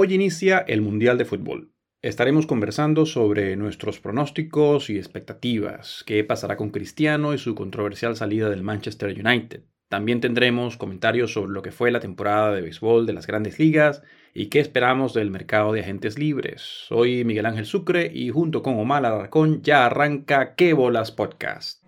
Hoy inicia el Mundial de Fútbol. Estaremos conversando sobre nuestros pronósticos y expectativas, qué pasará con Cristiano y su controversial salida del Manchester United. También tendremos comentarios sobre lo que fue la temporada de béisbol de las grandes ligas y qué esperamos del mercado de agentes libres. Soy Miguel Ángel Sucre y junto con Omar Alarcón ya arranca Qué Bolas Podcast.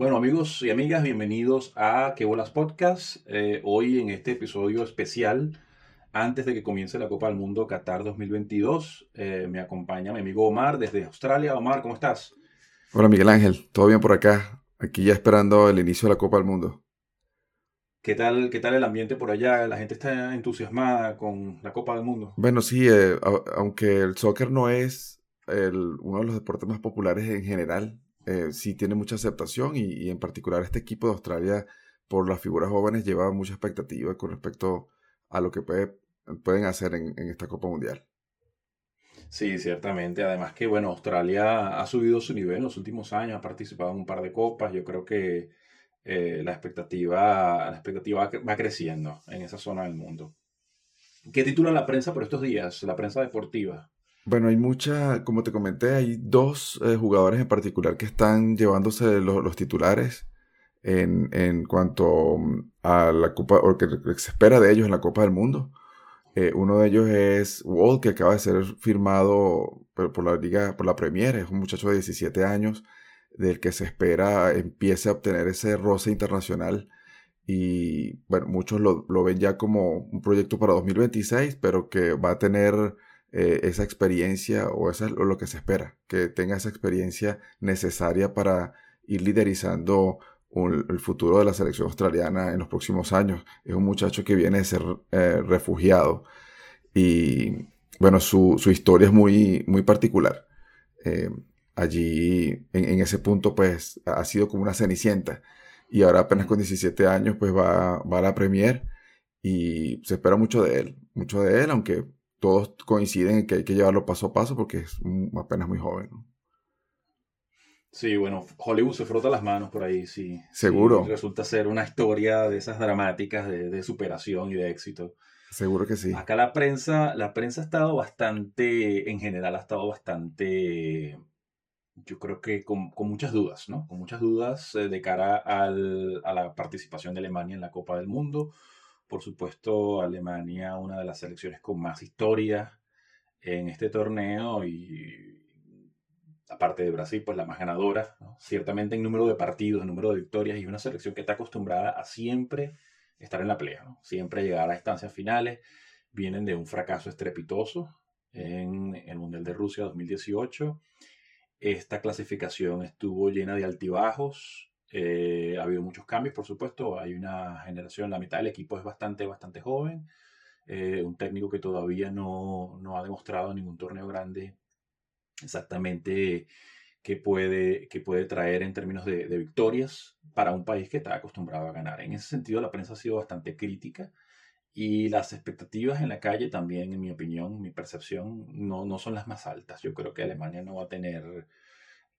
Bueno amigos y amigas, bienvenidos a Que Bolas Podcast. Eh, hoy en este episodio especial, antes de que comience la Copa del Mundo Qatar 2022, eh, me acompaña mi amigo Omar desde Australia. Omar, ¿cómo estás? Hola Miguel Ángel, ¿todo bien por acá? Aquí ya esperando el inicio de la Copa del Mundo. ¿Qué tal, ¿Qué tal el ambiente por allá? ¿La gente está entusiasmada con la Copa del Mundo? Bueno, sí, eh, aunque el soccer no es uno de los deportes más populares en general eh, sí tiene mucha aceptación y, en particular este equipo de Australia por las figuras jóvenes lleva mucha expectativa con respecto a lo que pueden hacer en, esta Copa Mundial. Sí, ciertamente. Además que, bueno, Australia ha subido su nivel en los últimos años, ha participado en un par de copas. Yo creo que eh, la, expectativa, la expectativa va creciendo en esa zona del mundo. ¿Qué titula la prensa por estos días? La prensa deportiva. Bueno, hay mucha, como te comenté, hay dos eh, jugadores en particular que están llevándose los, titulares en, en, cuanto mm, a la Copa, o que, se espera de ellos en la Copa del Mundo. Eh, uno de ellos es Walt, que acaba de ser firmado por, la Liga, por la Premier, es un muchacho de 17 años, del que se espera empiece a obtener ese roce internacional. Y bueno, muchos lo, lo ven ya como un proyecto para 2026, pero que va a tener eh, esa experiencia o eso es lo que se espera, que tenga esa experiencia necesaria para ir liderizando el futuro de la selección australiana en los próximos años. Es un muchacho que viene de ser eh, refugiado y bueno, su, historia es muy, muy particular. Eh, allí, en, ese punto, pues ha sido como una cenicienta y ahora apenas con 17 años, pues va, va a la Premier y se espera mucho de él, mucho de él, aunque todos coinciden en que hay que llevarlo paso a paso porque es apenas muy joven. Sí, bueno, Hollywood se frota las manos por ahí, sí. Seguro. resulta ser una historia de esas dramáticas de, superación y de éxito. Seguro que sí. Acá la prensa, la prensa ha estado bastante, en general ha estado bastante, yo creo que con, muchas dudas, ¿no? Con muchas dudas eh, de cara a la participación de Alemania en la Copa del Mundo por supuesto, Alemania, una de las selecciones con más historia en este torneo y aparte de Brasil, pues la más ganadora, ciertamente en número de partidos, en número de victorias y una selección que está acostumbrada a siempre estar en la pelea, siempre llegar a instancias finales, vienen de un fracaso estrepitoso en el Mundial de Rusia 2018. Esta clasificación estuvo llena de altibajos, eh, ha habido muchos cambios, por supuesto. Hay una generación, la mitad del equipo es bastante, bastante joven. Eh, un técnico que todavía no, no, ha demostrado en ningún torneo grande exactamente qué puede, qué puede traer en términos de, de, victorias para un país que está acostumbrado a ganar. En ese sentido, la prensa ha sido bastante crítica y las expectativas en la calle también, en mi opinión, mi percepción, no, no son las más altas. Yo creo que Alemania no va a tener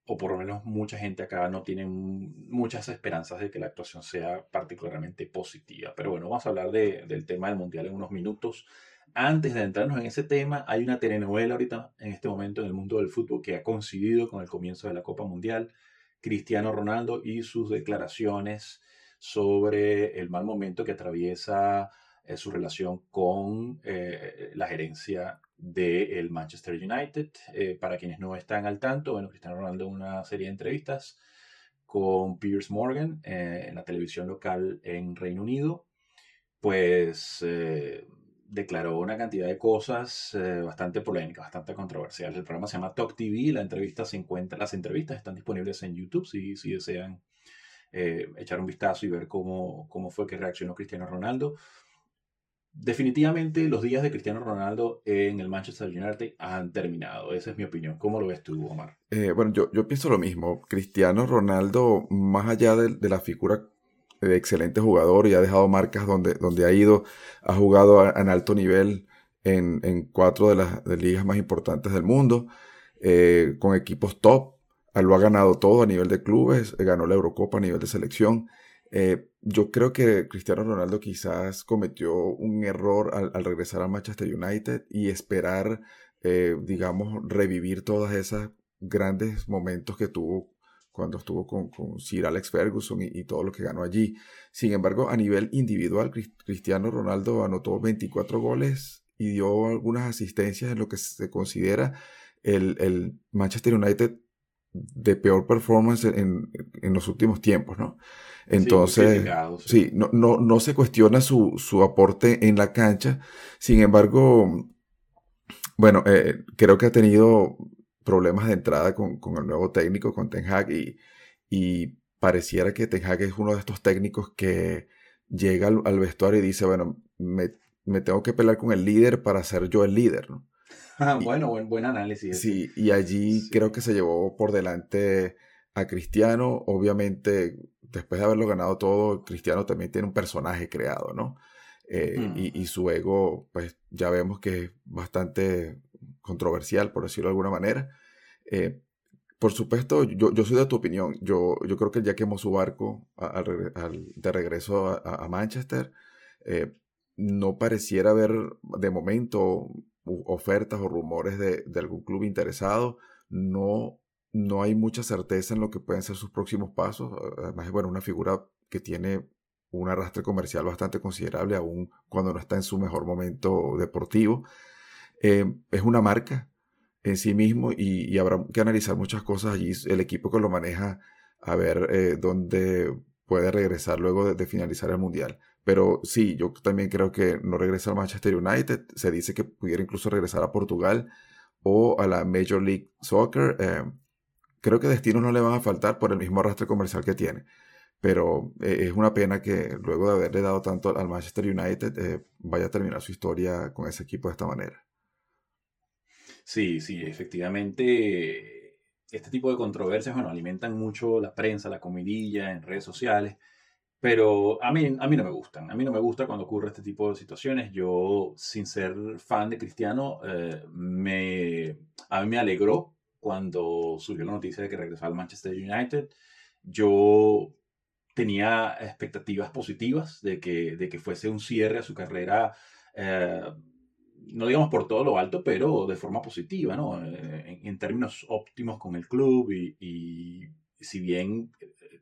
o por lo menos mucha gente acá no tiene muchas esperanzas de que la actuación sea particularmente positiva. Pero bueno, vamos a hablar del tema del Mundial en unos minutos. Antes de entrarnos en ese tema, hay una telenovela ahorita en este momento en el mundo del fútbol que ha coincidido con el comienzo de la Copa Mundial. Cristiano Ronaldo y sus declaraciones sobre el mal momento que atraviesa eh, su relación con eh, la gerencia del Manchester United. Eh, para quienes no están al tanto, bueno, Cristiano Ronaldo una serie de entrevistas con Piers Morgan eh, en la televisión local en Reino Unido, pues eh, declaró una cantidad de cosas bastante polémicas, bastante controversiales. El programa se llama Talk TV, la entrevista se encuentra, las entrevistas están disponibles en YouTube si, si desean echar un vistazo y ver cómo, cómo fue que reaccionó Cristiano Ronaldo definitivamente los días de Cristiano Ronaldo en el Manchester United han terminado. Esa es mi opinión. ¿Cómo lo ves tú, Omar? Eh, bueno, yo, pienso lo mismo. Cristiano Ronaldo, más allá de, la figura de excelente jugador y ha dejado marcas donde, donde ha ido, ha jugado en alto nivel en, cuatro de las ligas más importantes del mundo. eh, con equipos top, lo ha ganado todo a nivel de clubes, ganó la Eurocopa a nivel de selección. Eh, yo creo que Cristiano Ronaldo quizás cometió un error al, regresar a Manchester United y esperar, eh, digamos, revivir todos esos grandes momentos que tuvo cuando estuvo con, Sir Alex Ferguson y, todo lo que ganó allí. Sin embargo, a nivel individual, Cristiano Ronaldo anotó 24 goles y dio algunas asistencias en lo que se considera el, el Manchester United de peor performance en, en, los últimos tiempos, ¿no? Entonces, sí, no, no, no, se cuestiona su, su, aporte en la cancha. Sin embargo, bueno, eh, creo que ha tenido problemas de entrada con, con, el nuevo técnico, con Ten Hag, y, y pareciera que Ten Hag es uno de estos técnicos que llega al, al vestuario y dice, bueno, me, me, tengo que pelear con el líder para ser yo el líder, ¿no? bueno, buen, buen análisis. Sí, y allí creo que se llevó por delante a Cristiano. Obviamente, después de haberlo ganado todo, Cristiano también tiene un personaje creado, ¿no? Eh, mm. y, su ego, pues ya vemos que es bastante controversial, por decirlo de alguna manera. Eh, por supuesto, yo, yo, soy de tu opinión. Yo, yo creo que ya quemó su barco de regreso a, Manchester. Eh, no pareciera haber de momento ofertas o rumores de, algún club interesado. No, no hay mucha certeza en lo que pueden ser sus próximos pasos. Además, bueno, una figura que tiene un arrastre comercial bastante considerable, aún cuando no está en su mejor momento deportivo. Eh, es una marca en sí mismo y, habrá que analizar muchas cosas allí. El equipo que lo maneja, a ver eh, dónde puede regresar luego de finalizar el Mundial. Pero sí, yo también creo que no regresa al Manchester United. Se dice que pudiera incluso regresar a Portugal o a la Major League Soccer. Eh, creo que destinos no le van a faltar por el mismo arrastre comercial que tiene. Pero eh, es una pena que luego de haberle dado tanto al Manchester United eh, vaya a terminar su historia con ese equipo de esta manera. Sí, sí, efectivamente. Este tipo de controversias, bueno, alimentan mucho la prensa, la comidilla en redes sociales. Pero a mí, a mí no me gustan. A mí no me gusta cuando ocurre este tipo de situaciones. Yo, sin ser fan de Cristiano, eh, me, a mí me alegró cuando surgió la noticia de que regresó al Manchester United. Yo tenía expectativas positivas de que, de que fuese un cierre a su carrera, eh, no digamos por todo lo alto, pero de forma positiva, ¿no? Eh, en, términos óptimos con el club y, y si bien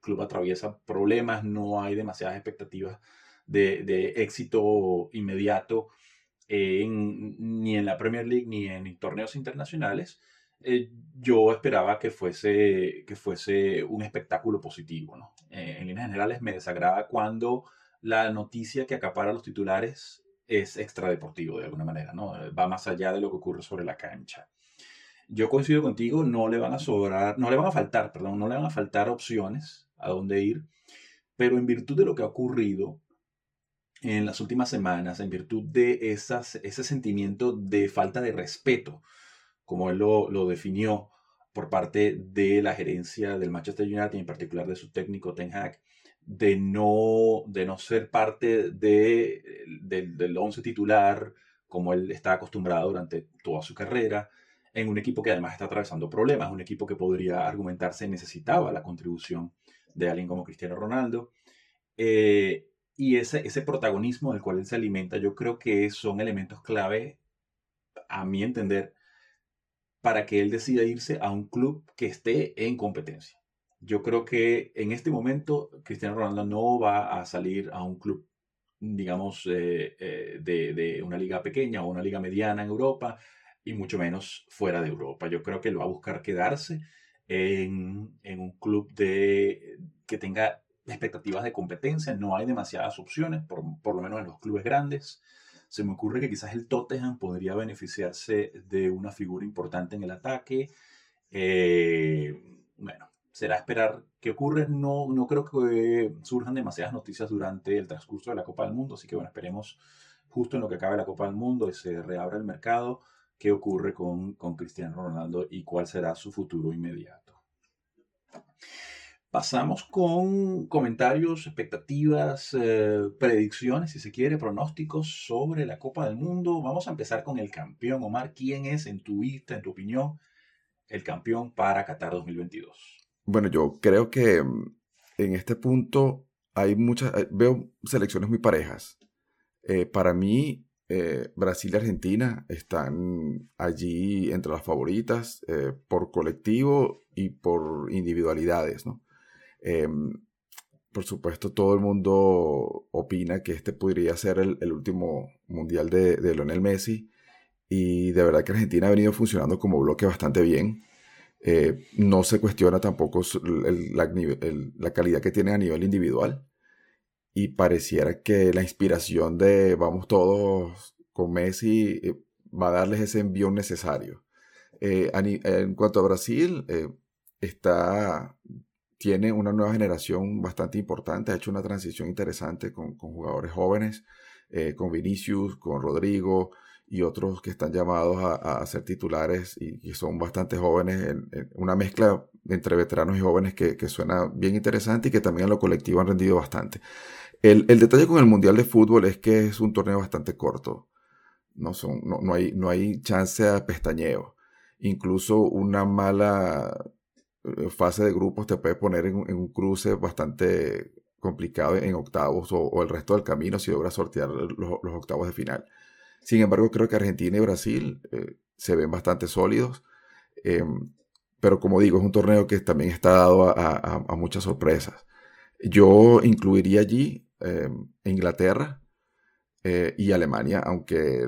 club atraviesa problemas, no hay demasiadas expectativas de, éxito inmediato ni en la Premier League ni en torneos internacionales. Eh, yo esperaba que fuese, que fuese un espectáculo positivo. ¿no? Eh, en líneas generales me desagrada cuando la noticia que acapara los titulares es extradeportivo de alguna manera, ¿no? va más allá de lo que ocurre sobre la cancha yo coincido contigo, no le van a sobrar, no le van a faltar, perdón, no le van a faltar opciones a dónde ir, pero en virtud de lo que ha ocurrido en las últimas semanas, en virtud de esas, ese sentimiento de falta de respeto, como él lo, lo definió por parte de la gerencia del Manchester United en particular de su técnico Ten Hag, de no, de no ser parte de, del once titular como él está acostumbrado durante toda su carrera, en un equipo que además está atravesando problemas, un equipo que podría argumentarse necesitaba la contribución de alguien como Cristiano Ronaldo. Eh, y ese, ese protagonismo del cual él se alimenta, yo creo que son elementos clave, a mi entender, para que él decida irse a un club que esté en competencia. Yo creo que en este momento Cristiano Ronaldo no va a salir a un club, digamos, eh, eh, de, una liga pequeña o una liga mediana en Europa, y mucho menos fuera de Europa. Yo creo que él va a buscar quedarse en, un club de, que tenga expectativas de competencia. No hay demasiadas opciones, por, lo menos en los clubes grandes. Se me ocurre que quizás el Tottenham podría beneficiarse de una figura importante en el ataque. Eh, bueno, será esperar qué ocurre. No, no creo que surjan demasiadas noticias durante el transcurso de la Copa del Mundo, así que bueno, esperemos justo en lo que acabe la Copa del Mundo y se reabra el mercado qué ocurre con, con Cristiano Ronaldo y cuál será su futuro inmediato. Pasamos con comentarios, expectativas, eh, predicciones, si se quiere, pronósticos sobre la Copa del Mundo. Vamos a empezar con el campeón, Omar. ¿Quién es, en tu vista, en tu opinión, el campeón para Qatar 2022? Bueno, yo creo que mm, en este punto hay muchas, veo selecciones muy parejas. Eh, para mí, eh, Brasil y Argentina están allí entre las favoritas eh, por colectivo y por individualidades, ¿no? Em, por supuesto, todo el mundo opina que este podría ser el, último mundial de, de, Lionel Messi. Y de verdad que Argentina ha venido funcionando como bloque bastante bien. Eh, no se cuestiona tampoco la, calidad que tiene a nivel individual. Y pareciera que la inspiración de vamos todos con Messi eh, va a darles ese envío necesario. Eh, en cuanto a Brasil, está tiene una nueva generación bastante importante, ha hecho una transición interesante con, jugadores jóvenes, eh, con Vinicius, con Rodrigo y otros que están llamados a, ser titulares y que son bastante jóvenes, en, una mezcla entre veteranos y jóvenes que, suena bien interesante y que también en lo colectivo han rendido bastante. El, detalle con el Mundial de Fútbol es que es un torneo bastante corto, no, son, no, hay, no hay chance a pestañeo. Incluso una mala fase de grupos te puede poner en, un cruce bastante complicado en octavos o, el resto del camino si logras sortear los, octavos de final. Sin embargo, creo que Argentina y Brasil eh, se ven bastante sólidos. Em, pero como digo, es un torneo que también está dado a muchas sorpresas. Yo incluiría allí em, Inglaterra, eh, y Alemania, aunque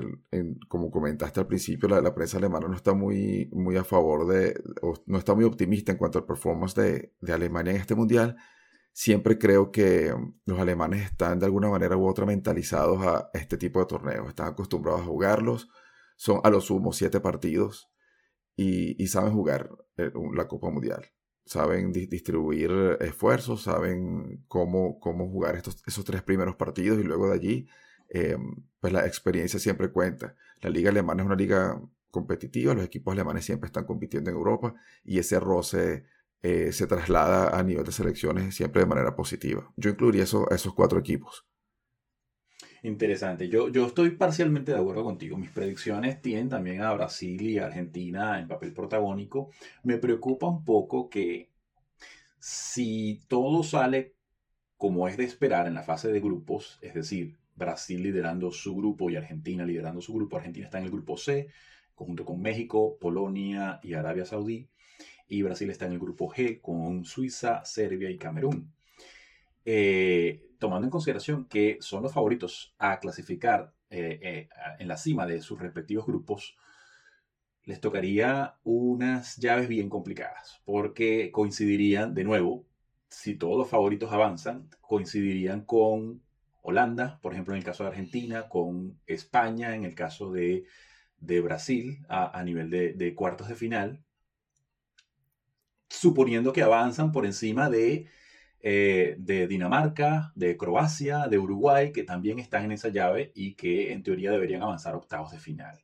como comentaste al principio, la, prensa alemana no está muy, muy a favor de, no está muy optimista en cuanto al performance de, de, Alemania en este mundial, siempre creo que los alemanes están de alguna manera u otra mentalizados a este tipo de torneos, están acostumbrados a jugarlos, son a lo sumo siete partidos y, y saben jugar eh, la Copa Mundial. Saben distribuir esfuerzos, saben cómo, cómo jugar estos, esos tres primeros partidos y luego de allí eh, pues la experiencia siempre cuenta. La liga alemana es una liga competitiva, los equipos alemanes siempre están compitiendo en Europa y ese roce eh, se traslada a nivel de selecciones siempre de manera positiva. Yo incluiría eso, esos cuatro equipos. Interesante. Yo, yo estoy parcialmente de acuerdo contigo. Mis predicciones tienen también a Brasil y Argentina en papel protagónico. Me preocupa un poco que si todo sale como es de esperar en la fase de grupos, es decir, Brasil liderando su grupo y Argentina liderando su grupo. Argentina está en el grupo C, junto con México, Polonia y Arabia Saudí. Y Brasil está en el grupo G con Suiza, Serbia y Camerún. Eh, tomando en consideración que son los favoritos a clasificar eh, eh, en la cima de sus respectivos grupos, les tocaría unas llaves bien complicadas, porque coincidirían, de nuevo, si todos los favoritos avanzan, coincidirían con Holanda, por ejemplo, en el caso de Argentina, con España, en el caso de, Brasil, a, nivel de, cuartos de final, suponiendo que avanzan por encima de, eh, de Dinamarca, de Croacia, de Uruguay, que también están en esa llave y que en teoría deberían avanzar octavos de final.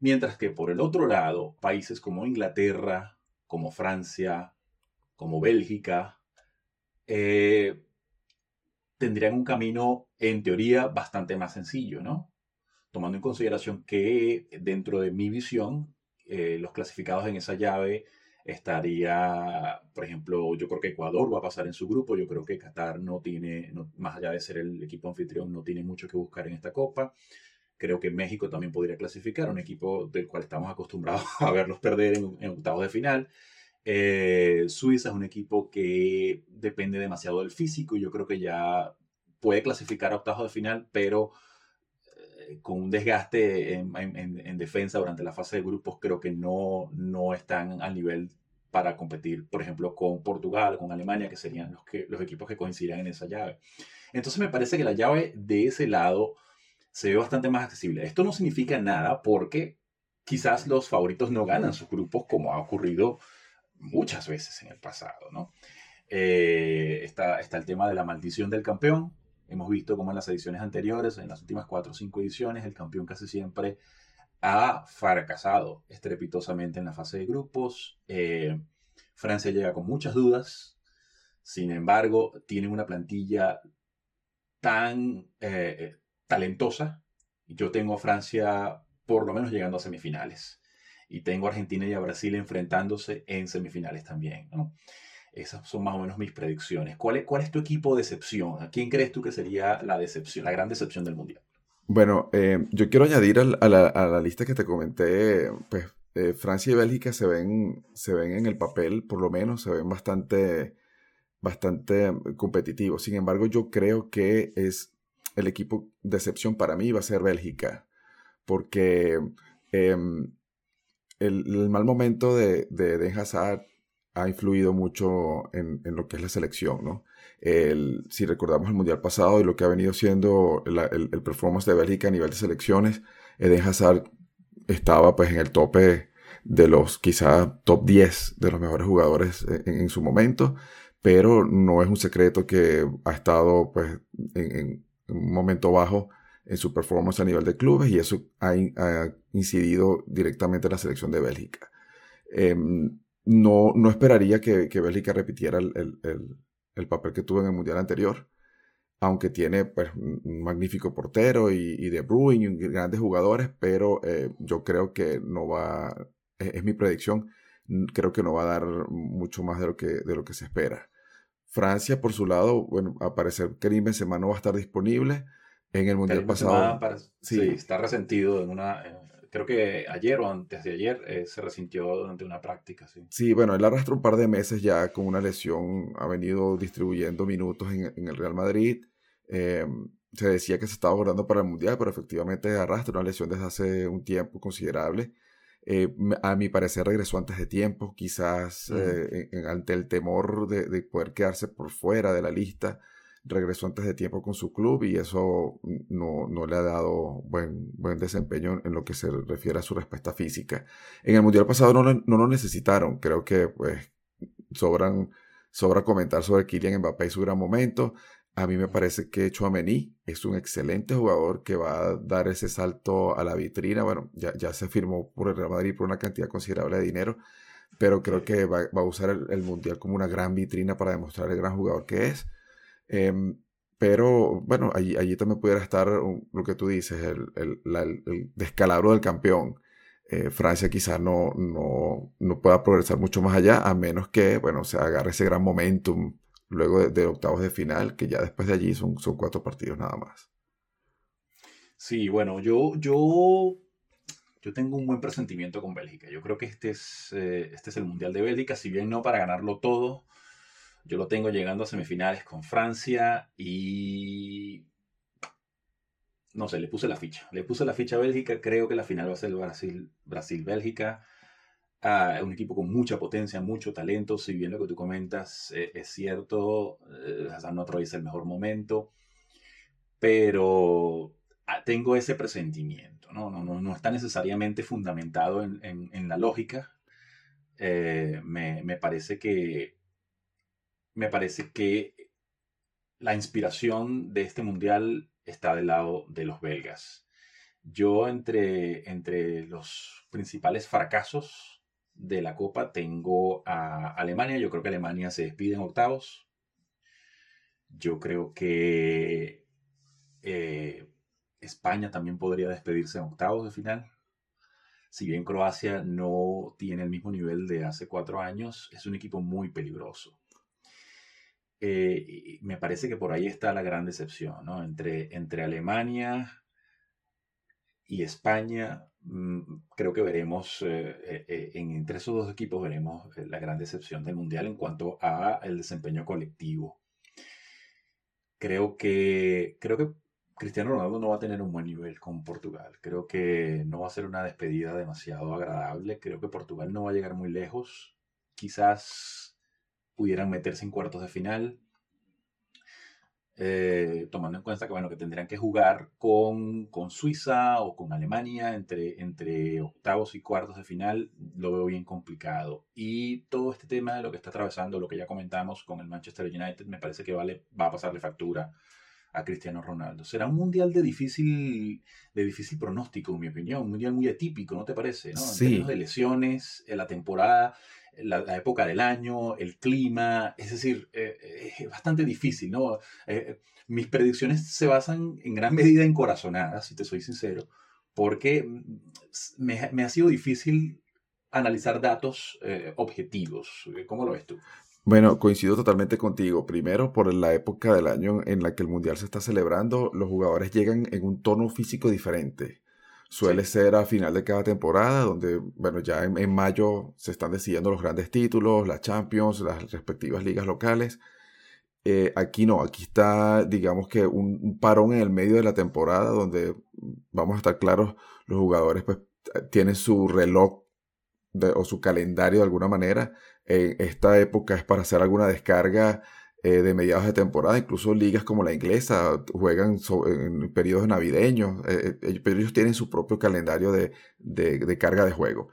Mientras que por el otro lado, países como Inglaterra, como Francia, como Bélgica, eh, tendrían un camino, en teoría, bastante más sencillo, ¿no? Tomando en consideración que dentro de mi visión, eh, los clasificados en esa llave estaría, por ejemplo, yo creo que Ecuador va a pasar en su grupo, yo creo que Qatar no tiene, más allá de ser el equipo anfitrión, no tiene mucho que buscar en esta copa. Creo que México también podría clasificar, un equipo del cual estamos acostumbrados a verlos perder en, en octavos de final. Eh, Suiza es un equipo que depende demasiado del físico yo creo que ya puede clasificar a octavos de final, pero eh, con un desgaste en, defensa durante la fase de grupos, creo que no, no están al nivel para competir, por ejemplo, con Portugal, con Alemania, que serían los, los equipos que coincidirían en esa llave. Entonces me parece que la llave de ese lado se ve bastante más accesible. Esto no significa nada porque quizás los favoritos no ganan sus grupos como ha ocurrido muchas veces en el pasado, ¿no? Eh, está, está el tema de la maldición del campeón. Hemos visto como en las ediciones anteriores, en las últimas cuatro o cinco ediciones, el campeón casi siempre ha fracasado estrepitosamente en la fase de grupos. Eh, Francia llega con muchas dudas. Sin embargo, tiene una plantilla tan eh, talentosa. Yo tengo a Francia por lo menos llegando a semifinales. Y tengo a Argentina y a Brasil enfrentándose en semifinales también. Esas son más o menos mis predicciones. ¿Cuál es, cuál es tu equipo de decepción? ¿A quién crees tú que sería la decepción, la gran decepción del Mundial? Bueno, eh, yo quiero añadir a la, a, la, lista que te comenté, pues eh, Francia y Bélgica se ven, se ven en el papel, por lo menos, se ven bastante, bastante competitivos. Sin embargo, yo creo que es el equipo de excepción para mí va a ser Bélgica, porque em, el, mal momento de, de Hazard ha influido mucho en, en, lo que es la selección, ¿no? El, si recordamos el Mundial pasado y lo que ha venido siendo el, el, performance de Bélgica a nivel de selecciones, Eden Hazard estaba pues en el tope de los quizá top 10 de los mejores jugadores en, su momento, pero no es un secreto que ha estado pues en, un momento bajo en su performance a nivel de clubes y eso ha, ha incidido directamente en la selección de Bélgica. Em, no, no esperaría que, que Bélgica repitiera el, el, el, papel que tuvo en el Mundial anterior, aunque tiene pues, un magnífico portero y, y De Bruyne y grandes jugadores, pero eh, yo creo que no va, es, mi predicción, creo que no va a dar mucho más de lo que, de lo que se espera. Francia, por su lado, bueno, a parecer Karim Benzema no va a estar disponible en el Mundial pasado. sí. está resentido en una creo que ayer o antes de ayer eh, se resintió durante una práctica. Sí. sí, bueno, él arrastró un par de meses ya con una lesión, ha venido distribuyendo minutos en, el Real Madrid. Eh, se decía que se estaba abordando para el Mundial, pero efectivamente arrastra una lesión desde hace un tiempo considerable. Eh, a mi parecer regresó antes de tiempo, quizás mm. ante el temor de, de, poder quedarse por fuera de la lista regresó antes de tiempo con su club y eso no, no le ha dado buen, buen desempeño en lo que se refiere a su respuesta física. En el Mundial pasado no, no lo necesitaron, creo que pues sobran, sobra comentar sobre Kylian Mbappé y su gran momento. A mí me parece que Chouameni es un excelente jugador que va a dar ese salto a la vitrina. Bueno, ya, ya se firmó por el Real Madrid por una cantidad considerable de dinero, pero creo que va, va a usar el, el, Mundial como una gran vitrina para demostrar el gran jugador que es. Em, pero bueno, allí, también pudiera estar lo que tú dices, el, el, descalabro del campeón. Eh, Francia quizás no, no, no, pueda progresar mucho más allá, a menos que, bueno, se agarre ese gran momentum luego de, octavos de final, que ya después de allí son, son cuatro partidos nada más. Sí, bueno, yo, yo, yo tengo un buen presentimiento con Bélgica. Yo creo que este es, eh, este es el Mundial de Bélgica, si bien no para ganarlo todo, yo lo tengo llegando a semifinales con Francia y... No sé, le puse la ficha. Le puse la ficha a Bélgica. Creo que la final va a ser Brasil, Brasil-Bélgica. Ah, un equipo con mucha potencia, mucho talento. Si bien lo que tú comentas eh, es cierto, eh, no atraviesa el mejor momento. Pero ah, tengo ese presentimiento. ¿no? No, no, no está necesariamente fundamentado en, en, la lógica. Eh, me, me parece que me parece que la inspiración de este mundial está del lado de los belgas. Yo entre, entre los principales fracasos de la Copa tengo a Alemania. Yo creo que Alemania se despide en octavos. Yo creo que eh, España también podría despedirse en octavos de final. Si bien Croacia no tiene el mismo nivel de hace cuatro años, es un equipo muy peligroso. Eh, me parece que por ahí está la gran decepción. Entre, entre Alemania y España, mm, creo que veremos, eh, eh, entre esos dos equipos veremos la gran decepción del Mundial en cuanto a el desempeño colectivo. Creo que, creo que Cristiano Ronaldo no va a tener un buen nivel con Portugal. Creo que no va a ser una despedida demasiado agradable. Creo que Portugal no va a llegar muy lejos. Quizás pudieran meterse en cuartos de final. Eh, tomando en cuenta que, bueno, que tendrían que jugar con, con, Suiza o con Alemania entre, entre octavos y cuartos de final, lo veo bien complicado. Y todo este tema de lo que está atravesando, lo que ya comentamos con el Manchester United, me parece que vale, va a pasarle factura a Cristiano Ronaldo. Será un mundial de difícil, de difícil pronóstico, en mi opinión, un mundial muy atípico, ¿no te parece? ¿no? En términos de lesiones, en la temporada, la, época del año, el clima, es decir, eh, eh, es bastante difícil, ¿no? Eh, mis predicciones se basan en gran medida en corazonadas, si te soy sincero, porque mm, me, me ha sido difícil analizar datos objetivos. ¿Cómo lo ves tú? Bueno, coincido totalmente contigo. Primero, por la época del año en la que el Mundial se está celebrando, los jugadores llegan en un tono físico diferente. Suele ser a final de cada temporada, donde, bueno, ya en, mayo se están decidiendo los grandes títulos, las Champions, las respectivas ligas locales. Eh, aquí no, aquí está, digamos que un, parón en el medio de la temporada, donde, vamos a estar claros, los jugadores pues tienen su reloj o su calendario de alguna manera en esta época es para hacer alguna descarga eh, de mediados de temporada. Incluso ligas como la inglesa juegan en periodos navideños, eh, eh, pero ellos tienen su propio calendario de, carga de juego.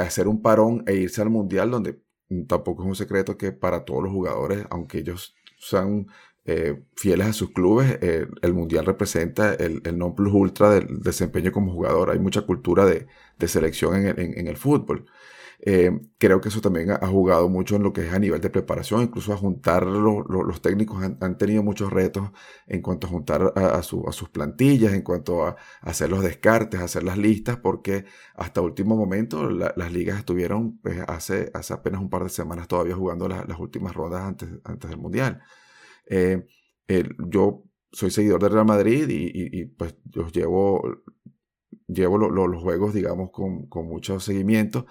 hacer un parón e irse al mundial, donde tampoco es un secreto que para todos los jugadores, aunque ellos sean fieles a sus clubes, el mundial representa el, non plus ultra del desempeño como jugador. Hay mucha cultura de, selección en el fútbol. Eh, creo que eso también ha, jugado mucho en lo que es a nivel de preparación, incluso a juntar los técnicos han, tenido muchos retos en cuanto a juntar a, sus plantillas, en cuanto a, hacer los descartes, hacer las listas, porque hasta último momento las ligas estuvieron pues, hace, hace apenas un par de semanas todavía jugando las últimas rondas antes, antes del Mundial. Eh, yo soy seguidor del Real Madrid y, pues yo llevo, llevo los juegos, digamos, con, con mucho seguimiento.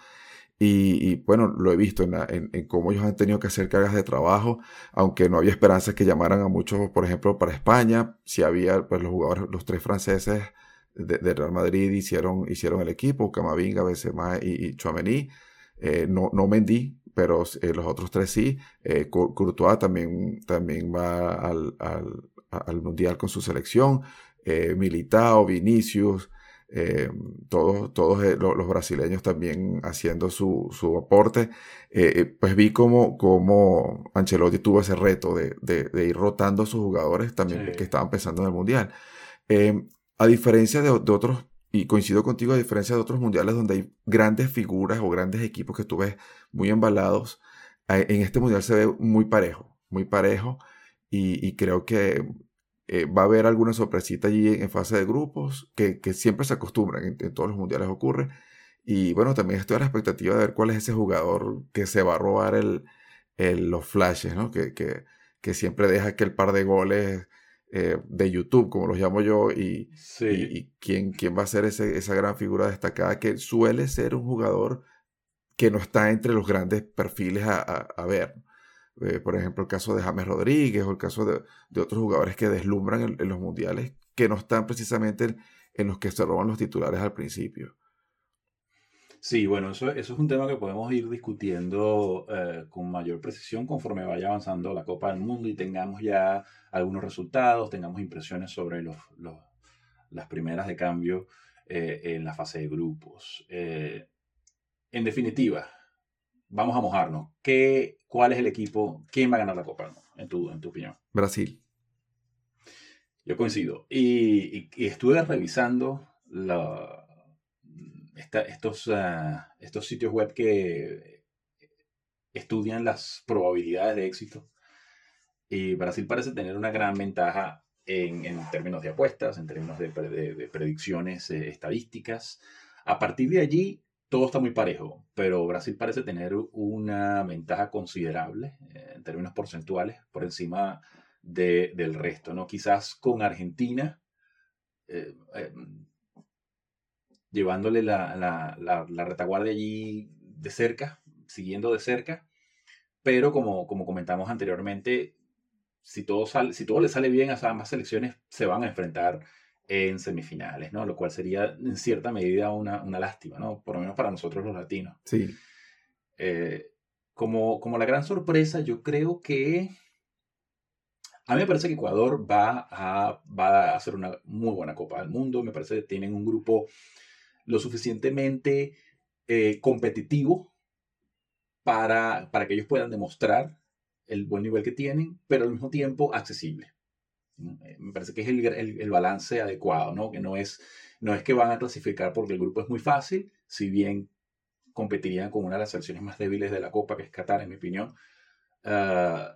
Y, bueno, lo he visto en, cómo ellos han tenido que hacer cargas de trabajo, aunque no había esperanzas que llamaran a muchos, por ejemplo, para España. Si había, pues los jugadores, los tres franceses de, Real Madrid hicieron, hicieron el equipo, Camavinga, Benzema y, y Chouameni. Eh, no, no Mendy, pero eh, los otros tres sí. Eh, Courtois también, también va al, al, al Mundial con su selección. Militao, Vinicius, eh, todos, todos eh, los, brasileños también haciendo su, su aporte, eh, pues vi como, como Ancelotti tuvo ese reto de, de, ir rotando a sus jugadores también que estaban pensando en el Mundial. a diferencia de, de, otros, y coincido contigo, a diferencia de otros mundiales donde hay grandes figuras o grandes equipos que tú ves muy embalados, en este mundial se ve muy parejo, muy parejo, y, y creo que eh, va a haber alguna sorpresita allí en, fase de grupos, que, siempre se acostumbran, en, todos los mundiales ocurre. Y bueno, también estoy a la expectativa de ver cuál es ese jugador que se va a robar el, los flashes, ¿no? Que, que, siempre deja aquel par de goles eh, de YouTube, como los llamo yo, y, y, quién, quién, va a ser ese, esa gran figura destacada, que suele ser un jugador que no está entre los grandes perfiles a, a ver. Eh, por ejemplo, el caso de James Rodríguez o el caso de, otros jugadores que deslumbran en, los mundiales, que no están precisamente en, los que se roban los titulares al principio. Sí, bueno, eso, eso es un tema que podemos ir discutiendo eh, con mayor precisión conforme vaya avanzando la Copa del Mundo y tengamos ya algunos resultados, tengamos impresiones sobre los, las primeras de cambio eh, en la fase de grupos. en definitiva, vamos a mojarnos. ¿Qué, ¿Cuál es el equipo? ¿Quién va a ganar la Copa, en tu, en tu opinión? Brasil. Yo coincido. Y, estuve revisando estos, ah, estos sitios web que estudian las probabilidades de éxito. Y Brasil parece tener una gran ventaja en, términos de apuestas, en términos de, predicciones eh, estadísticas. A partir de allí, todo está muy parejo, pero Brasil parece tener una ventaja considerable eh, en términos porcentuales por encima del resto, ¿no? Quizás con Argentina, eh, eh, llevándole la, retaguardia allí de cerca, siguiendo de cerca, pero como, como comentamos anteriormente, si todo, sale, si todo le sale bien a ambas selecciones, se van a enfrentar en semifinales, ¿no? Lo cual sería en cierta medida una, una lástima, ¿no? Por lo menos para nosotros los latinos. Sí. Eh, como, como la gran sorpresa, yo creo que a mí me parece que Ecuador va a, va a hacer una muy buena Copa del Mundo. Me parece que tienen un grupo lo suficientemente eh, competitivo para, para que ellos puedan demostrar el buen nivel que tienen, pero al mismo tiempo accesible. Me parece que es el, el, balance adecuado, ¿no? Que no es, no es que van a clasificar porque el grupo es muy fácil, si bien competirían con una de las selecciones más débiles de la Copa, que es Qatar, en mi opinión. Uh,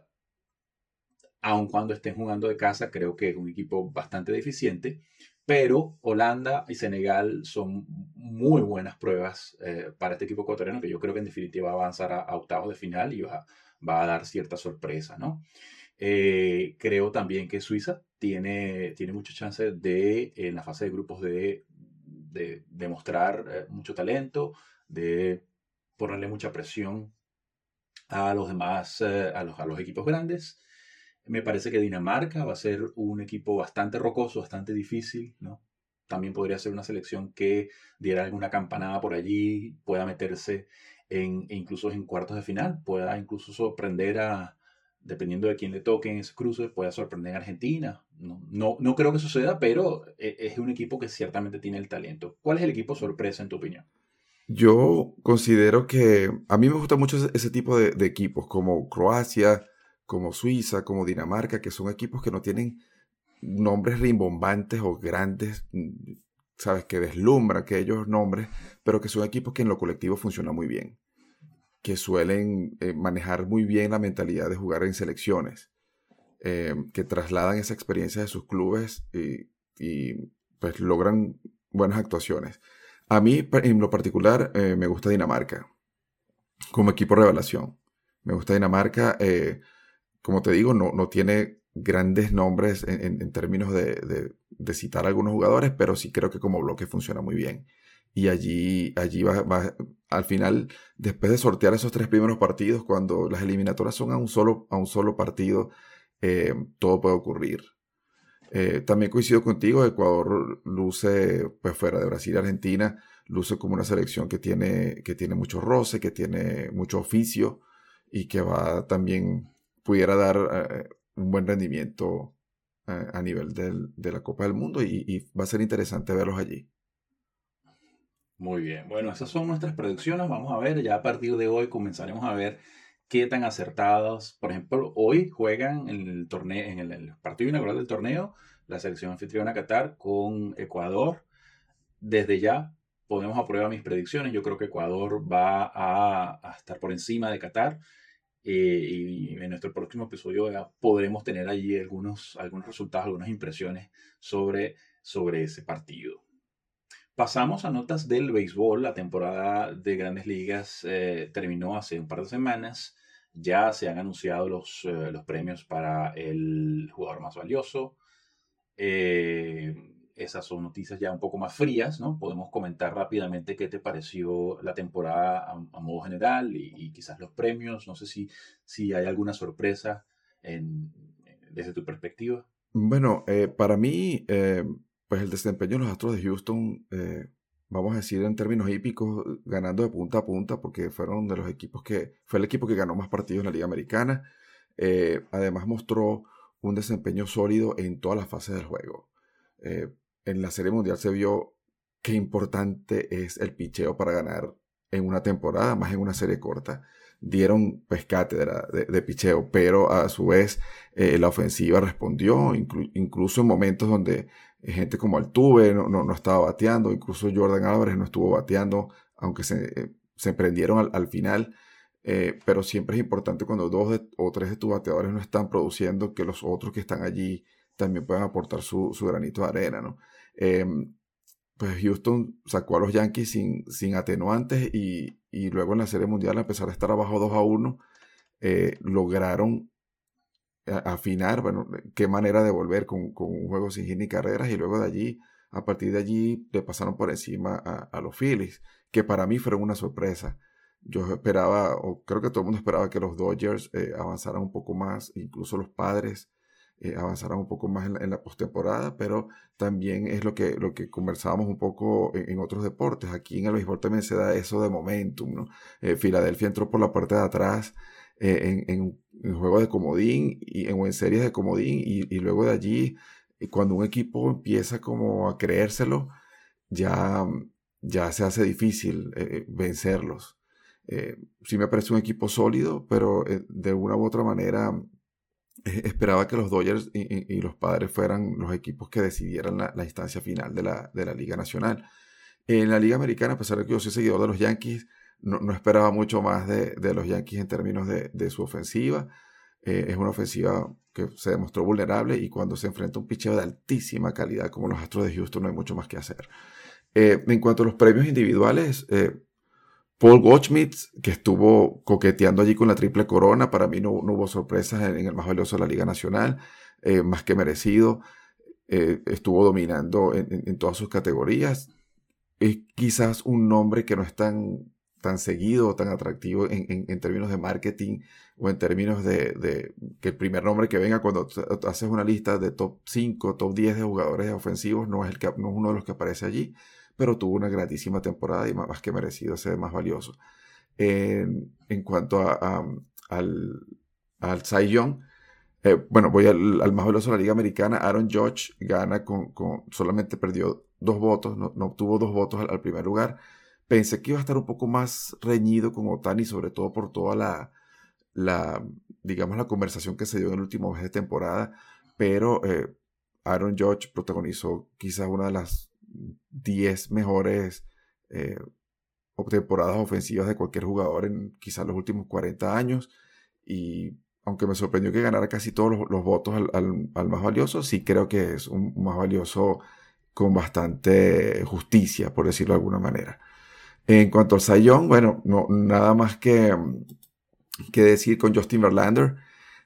aun cuando estén jugando de casa, creo que es un equipo bastante deficiente, Pero Holanda y Senegal son muy buenas pruebas eh, para este equipo ecuatoriano que yo creo que en definitiva va a avanzar a, octavos de final y va, va, a dar cierta sorpresa, ¿no? Eh, creo también que Suiza tiene, tiene muchas chances de, en la fase de grupos, de, de demostrar eh, mucho talento, de ponerle mucha presión a los demás, a, los, a los equipos grandes. Me parece que Dinamarca va a ser un equipo bastante rocoso, bastante difícil, ¿no? También podría ser una selección que diera alguna campanada por allí, pueda meterse en, e incluso en cuartos de final, pueda incluso sorprender a, dependiendo de quién le toque en ese cruce, pueda sorprender a Argentina. No, no, no creo que suceda, pero e, es un equipo que ciertamente tiene el talento. ¿Cuál es el equipo sorpresa en tu opinión? Yo considero que a mí me gusta mucho ese, tipo de, de, equipos, como Croacia, como Suiza, como Dinamarca, que son equipos que no tienen nombres rimbombantes o grandes, mm, sabes, que deslumbra aquellos nombres, pero que son equipos que en lo colectivo funcionan muy bien, que suelen eh, manejar muy bien la mentalidad de jugar en selecciones, eh, que trasladan esa experiencia de sus clubes y, pues logran buenas actuaciones. A mí, en lo particular, eh, me gusta Dinamarca como equipo revelación. Me gusta Dinamarca como te digo, no, no tiene grandes nombres en, términos de, citar algunos jugadores, pero sí creo que como bloque funciona muy bien. Y allí, allí va, al final, después de sortear esos tres primeros partidos, cuando las eliminatorias son a un solo, a un solo partido, eh, todo puede ocurrir. Eh, también coincido contigo, Ecuador luce, pues fuera de Brasil y Argentina, luce como una selección que tiene, que tiene mucho roce, que tiene mucho oficio y que va también pudiera dar eh, un buen rendimiento a nivel de la Copa del Mundo y, va a ser interesante verlos allí. Muy bien, bueno, esas son nuestras predicciones. Vamos a ver, ya a partir de hoy comenzaremos a ver qué tan acertados. Por ejemplo, hoy juegan en el torneo, el, partido inaugural del torneo, la selección anfitriona Qatar con Ecuador. Desde ya podemos aprobar mis predicciones. Yo creo que Ecuador va a, a estar por encima de Qatar. Eh, y en nuestro próximo episodio ya podremos tener allí algunos, algunos resultados, algunas impresiones sobre, sobre ese partido. Pasamos a notas del béisbol. La temporada de grandes ligas eh, terminó hace un par de semanas. Ya se han anunciado los, eh, premios para el jugador más valioso. Eh, esas son noticias ya un poco más frías, ¿no? Podemos comentar rápidamente qué te pareció la temporada a, modo general y, quizás los premios. No sé si, si hay alguna sorpresa desde tu perspectiva. Bueno, para mí, pues el desempeño de los Astros de Houston, eh, vamos a decir en términos hípicos, ganando de punta a punta, porque fueron de los equipos que, fue el equipo que ganó más partidos en la Liga Americana. además mostró un desempeño sólido en todas las fases del juego en la Serie Mundial se vio qué importante es el picheo para ganar en una temporada, más en una serie corta. Dieron pues cátedra de, picheo, pero a su vez eh, la ofensiva respondió, incluso en momentos donde gente como Altuve no, no, estaba bateando, incluso Jordan Álvarez no estuvo bateando, aunque se, eh, se prendieron al, final. Eh, pero siempre es importante cuando dos o tres de tus bateadores no están produciendo que los otros que están allí también puedan aportar su, su granito de arena, ¿no? Em, pues Houston sacó a los Yankees sin, sin atenuantes y, y, luego en la Serie Mundial, a pesar de estar abajo 2 a 1, eh, lograron afinar, bueno, qué manera de volver con, con, un juego sin hit ni carreras y luego de allí, a partir de allí, le pasaron por encima a, los Phillies, que para mí fueron una sorpresa. Yo esperaba, o creo que todo el mundo esperaba que los Dodgers eh, avanzaran un poco más, incluso los padres eh, avanzarán un poco más en la, postemporada, pero también es lo que, lo que conversábamos un poco en, otros deportes. Aquí en el béisbol también se da eso de momentum, ¿no? Eh, Filadelfia entró por la parte de atrás eh, en, en, juego de comodín y en, en series de comodín y, luego de allí, cuando un equipo empieza como a creérselo, ya, ya se hace difícil vencerlos. sí me parece un equipo sólido, pero de una u otra manera esperaba que los Dodgers y, los padres fueran los equipos que decidieran la, instancia final de la, de la, Liga Nacional. En la Liga Americana, a pesar de que yo soy seguidor de los Yankees, no, esperaba mucho más de, de, los Yankees en términos de, de su ofensiva. Eh, es una ofensiva que se demostró vulnerable y cuando se enfrenta a un picheo de altísima calidad como los Astros de Houston no hay mucho más que hacer. Eh, en cuanto a los premios individuales, Paul Goldschmidt, que estuvo coqueteando allí con la triple corona, para mí no, hubo sorpresas en, el más valioso de la Liga Nacional, más que merecido. estuvo dominando en, todas sus categorías. Es quizás un nombre que no es tan tan seguido o tan atractivo en, términos de marketing o en términos de, que el primer nombre que venga cuando haces una lista de top 5, top 10 de jugadores ofensivos, no es, el que, no es uno de los que aparece allí, pero tuvo una grandísima temporada y más que merecido ser más valioso. En, cuanto a, al, al Cy Young, eh, bueno, voy al, más valioso de la Liga Americana. Aaron Judge gana con, solamente perdió dos votos, no, obtuvo dos votos al primer lugar Pensé que iba a estar un poco más reñido con Otani, sobre todo por toda la, digamos, la conversación que se dio en el último mes de temporada, pero eh, Aaron Judge protagonizó quizás una de las 10 mejores eh, temporadas ofensivas de cualquier jugador en quizás los últimos 40 años y aunque me sorprendió que ganara casi todos los, votos al, más valioso, sí creo que es un más valioso con bastante justicia, por decirlo de alguna manera. En cuanto al Sayón, bueno, no, nada más que, que decir con Justin Verlander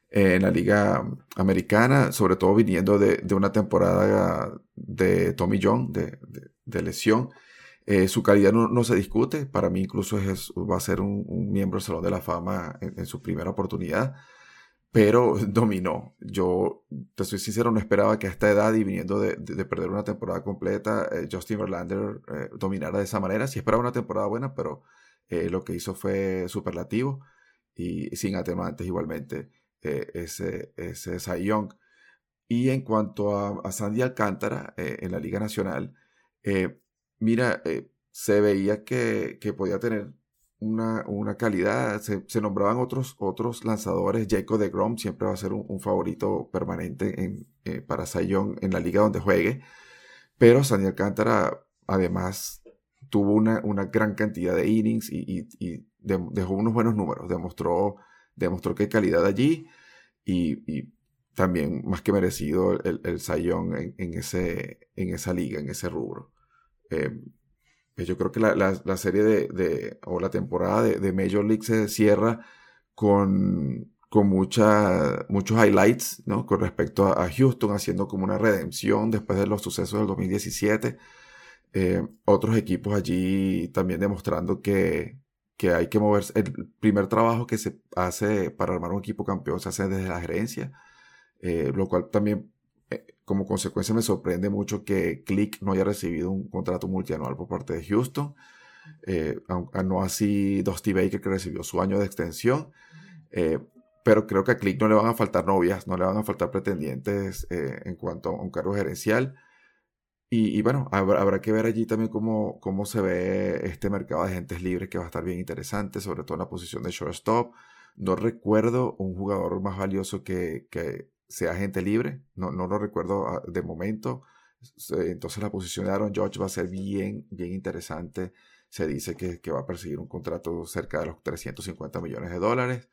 eh, en la liga americana, sobre todo viniendo de, una temporada de Tommy John, de, lesión. Eh, su calidad no, se discute, para mí incluso va a ser un, miembro del Salón de la Fama en su primera oportunidad pero dominó. Yo, te soy sincero, no esperaba que a esta edad y viniendo de, perder una temporada completa, eh, Justin Verlander eh, dominara de esa manera. Sí esperaba una temporada buena, pero eh, lo que hizo fue superlativo y sin atenuantes igualmente ese, ese Cy Young. Y en cuanto a, Sandy Alcántara en la Liga Nacional, mira, se veía que, que podía tener una, calidad. Se, nombraban otros, otros lanzadores. Jacob de Grom siempre va a ser un, favorito permanente en, eh, para Sayón en la liga donde juegue. Pero Sandy Alcántara, además, tuvo una, una gran cantidad de innings y, dejó unos buenos números. Demostró, demostró que hay calidad allí y, también más que merecido el, el Sayón en, ese, en esa liga, en ese rubro. Eh, pues yo creo que la, serie de, o la temporada de, Major League se cierra con, con mucha, muchos highlights, ¿no? Con respecto a, Houston haciendo como una redención después de los sucesos del 2017. Eh, otros equipos allí también demostrando que, que hay que moverse. El primer trabajo que se hace para armar un equipo campeón se hace desde la gerencia, eh, lo cual también como consecuencia me sorprende mucho que Click no haya recibido un contrato multianual por parte de Houston. Eh, no así Dusty Baker que recibió su año de extensión. Eh, pero creo que a Click no le van a faltar novias, no le van a faltar pretendientes eh, en cuanto a un cargo gerencial. Y, bueno, habrá, que ver allí también cómo, cómo se ve este mercado de agentes libres que va a estar bien interesante, sobre todo en la posición de shortstop. No recuerdo un jugador más valioso que sea agente libre, no, no lo recuerdo ah, de momento. Entonces la posición de Aaron George va a ser bien, bien interesante. Se dice que, que va a perseguir un contrato cerca de los 350 millones de dólares,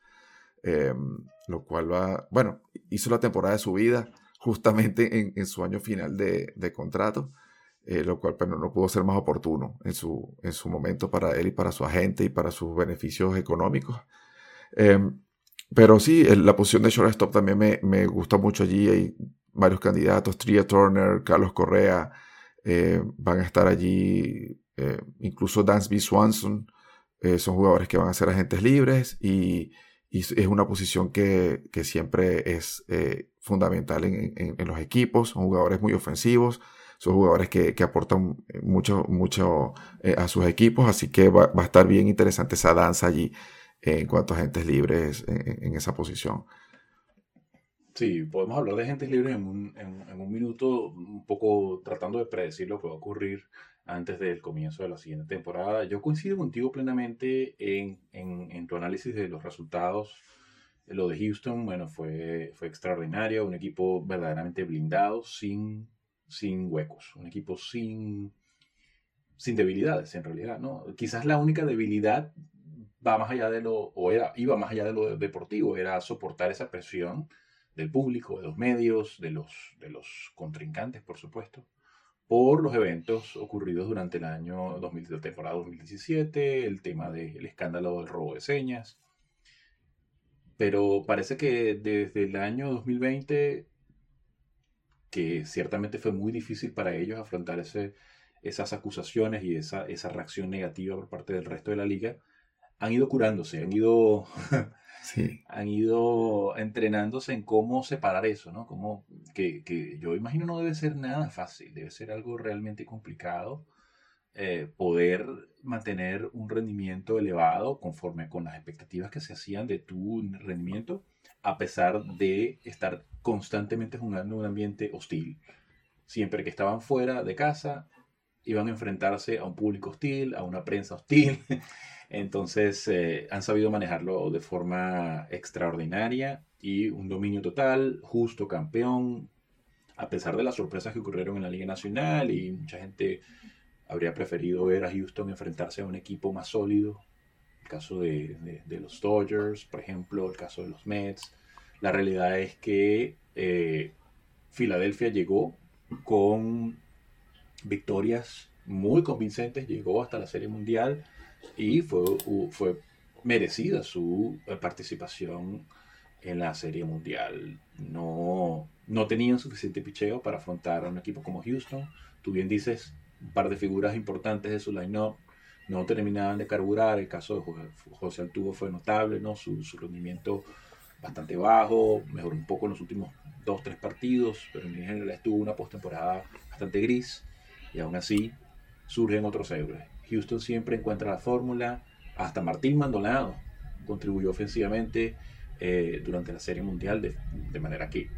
em, lo cual va, bueno, hizo la temporada de su vida justamente en, en su año final de, de contrato, eh, lo cual pero no pudo ser más oportuno en su, en su momento para él y para su agente y para sus beneficios económicos. Em, pero sí, la posición de shortstop también me, me, gusta mucho allí. Hay varios candidatos, Tria Turner, Carlos Correa, eh, van a estar allí. Eh, incluso Dansby Swanson, eh, son jugadores que van a ser agentes libres y, es una posición que, que siempre es fundamental en, en, los equipos. Son jugadores muy ofensivos, son jugadores que, que aportan mucho, mucho a sus equipos, así que va, va, a estar bien interesante esa danza allí en cuanto a agentes libres en, esa posición. Sí, podemos hablar de agentes libres en un, en, un, minuto, un poco tratando de predecir lo que va a ocurrir antes del comienzo de la siguiente temporada. Yo coincido contigo plenamente en, en, tu análisis de los resultados. Lo de Houston, bueno, fue, fue extraordinario, un equipo verdaderamente blindado, sin, sin huecos, un equipo sin, sin debilidades en realidad, ¿no? Quizás la única debilidad va más allá de lo, o era, iba más allá de lo deportivo, era soportar esa presión del público, de los medios, de los, de los contrincantes, por supuesto, por los eventos ocurridos durante el año 2000, la temporada 2017, el tema del escándalo del robo de señas. Pero parece que desde el año 2020, que ciertamente fue muy difícil para ellos afrontar ese, esas acusaciones y esa, esa reacción negativa por parte del resto de la liga, han ido curándose, han ido, han ido entrenándose en cómo separar eso, ¿no? Como que, que, yo imagino no debe ser nada fácil, debe ser algo realmente complicado eh, poder mantener un rendimiento elevado conforme con las expectativas que se hacían de tu rendimiento, a pesar de estar constantemente jugando en un ambiente hostil. Siempre que estaban fuera de casa, iban a enfrentarse a un público hostil, a una prensa hostil. Entonces eh, han sabido manejarlo de forma extraordinaria y un dominio total, justo campeón, a pesar de las sorpresas que ocurrieron en la Liga Nacional y mucha gente habría preferido ver a Houston enfrentarse a un equipo más sólido. El caso de, los Dodgers, por ejemplo, el caso de los Mets. La realidad es que eh, Filadelfia llegó con victorias muy convincentes, llegó hasta la Serie Mundial y fue, fue merecida su eh, participación en la Serie Mundial. No, no tenían suficiente picheo para afrontar a un equipo como Houston. Tú bien dices, un par de figuras importantes de su line-up no terminaban de carburar. El caso de José Altuvo fue notable, ¿no? su, su rendimiento bastante bajo, mejoró un poco en los últimos dos, tres partidos, pero en general estuvo una postemporada bastante gris y aún así surgen otros héroes. Houston siempre encuentra la fórmula, hasta Martín Maldonado contribuyó ofensivamente eh, durante la Serie Mundial de, manera que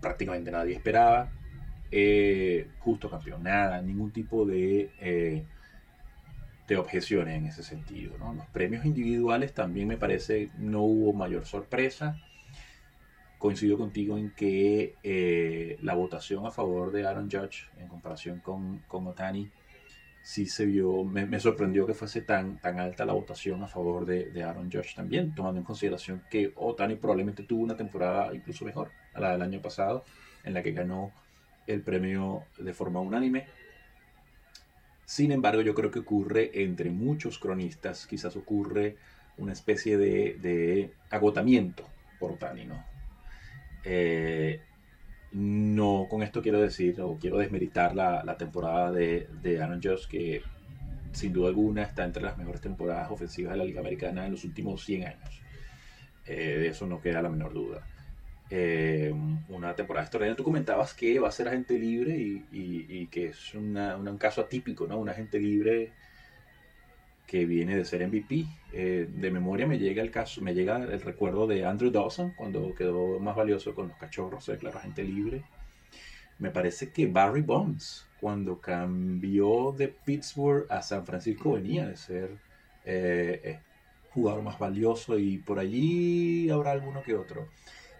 prácticamente nadie esperaba. Eh, justo campeón, nada, ningún tipo de, eh, de objeciones en ese sentido. Los premios individuales también me parece no hubo mayor sorpresa coincido contigo en que eh, la votación a favor de Aaron Judge en comparación con, con Otani sí se vio, me, sorprendió que fuese tan, tan alta la votación a favor de, Aaron Judge también, tomando en consideración que Otani probablemente tuvo una temporada incluso mejor a la del año pasado, en la que ganó el premio de forma unánime. Sin embargo, yo creo que ocurre entre muchos cronistas, quizás ocurre una especie de, de agotamiento por Otani, ¿no? Eh, no con esto quiero decir o quiero desmeritar la, la temporada de, de Aaron Judge, que sin duda alguna está entre las mejores temporadas ofensivas de la Liga Americana en los últimos 100 años. Eh, de eso no queda la menor duda. Eh, una temporada extraordinaria. Tú comentabas que va a ser agente libre y, y, que es una, un caso atípico, ¿no? Un agente libre que viene de ser MVP. Eh, de memoria me llega el caso, me llega el recuerdo de Andrew Dawson cuando quedó más valioso con los cachorros, se declaró agente libre. Me parece que Barry Bonds, cuando cambió de Pittsburgh a San Francisco, venía de ser eh, eh, jugador más valioso y por allí habrá alguno que otro.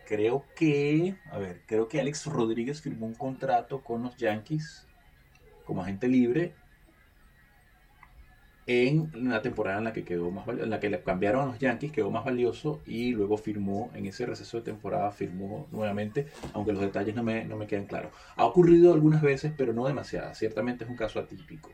Creo que, a ver, creo que Alex Rodríguez firmó un contrato con los Yankees como agente libre en la temporada en la que quedó más en la que cambiaron a los Yankees, quedó más valioso y luego firmó, en ese receso de temporada firmó nuevamente, aunque los detalles no me, no me quedan claros. Ha ocurrido algunas veces, pero no demasiadas. Ciertamente es un caso atípico.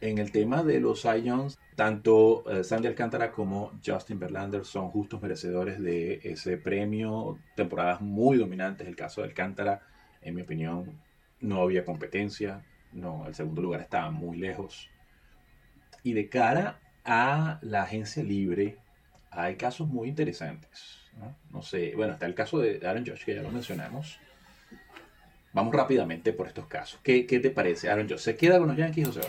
En el tema de los Cy tanto eh, Sandy Alcántara como Justin Verlander son justos merecedores de ese premio. Temporadas muy dominantes. El caso de Alcántara, en mi opinión, no había competencia. No, el segundo lugar estaba muy lejos. Y de cara a la agencia libre, hay casos muy interesantes. ¿no? sé, bueno, está el caso de Aaron Josh, que ya lo mencionamos. Vamos rápidamente por estos casos. ¿Qué, te parece, Aaron Josh? ¿Se queda con los Yankees o se va?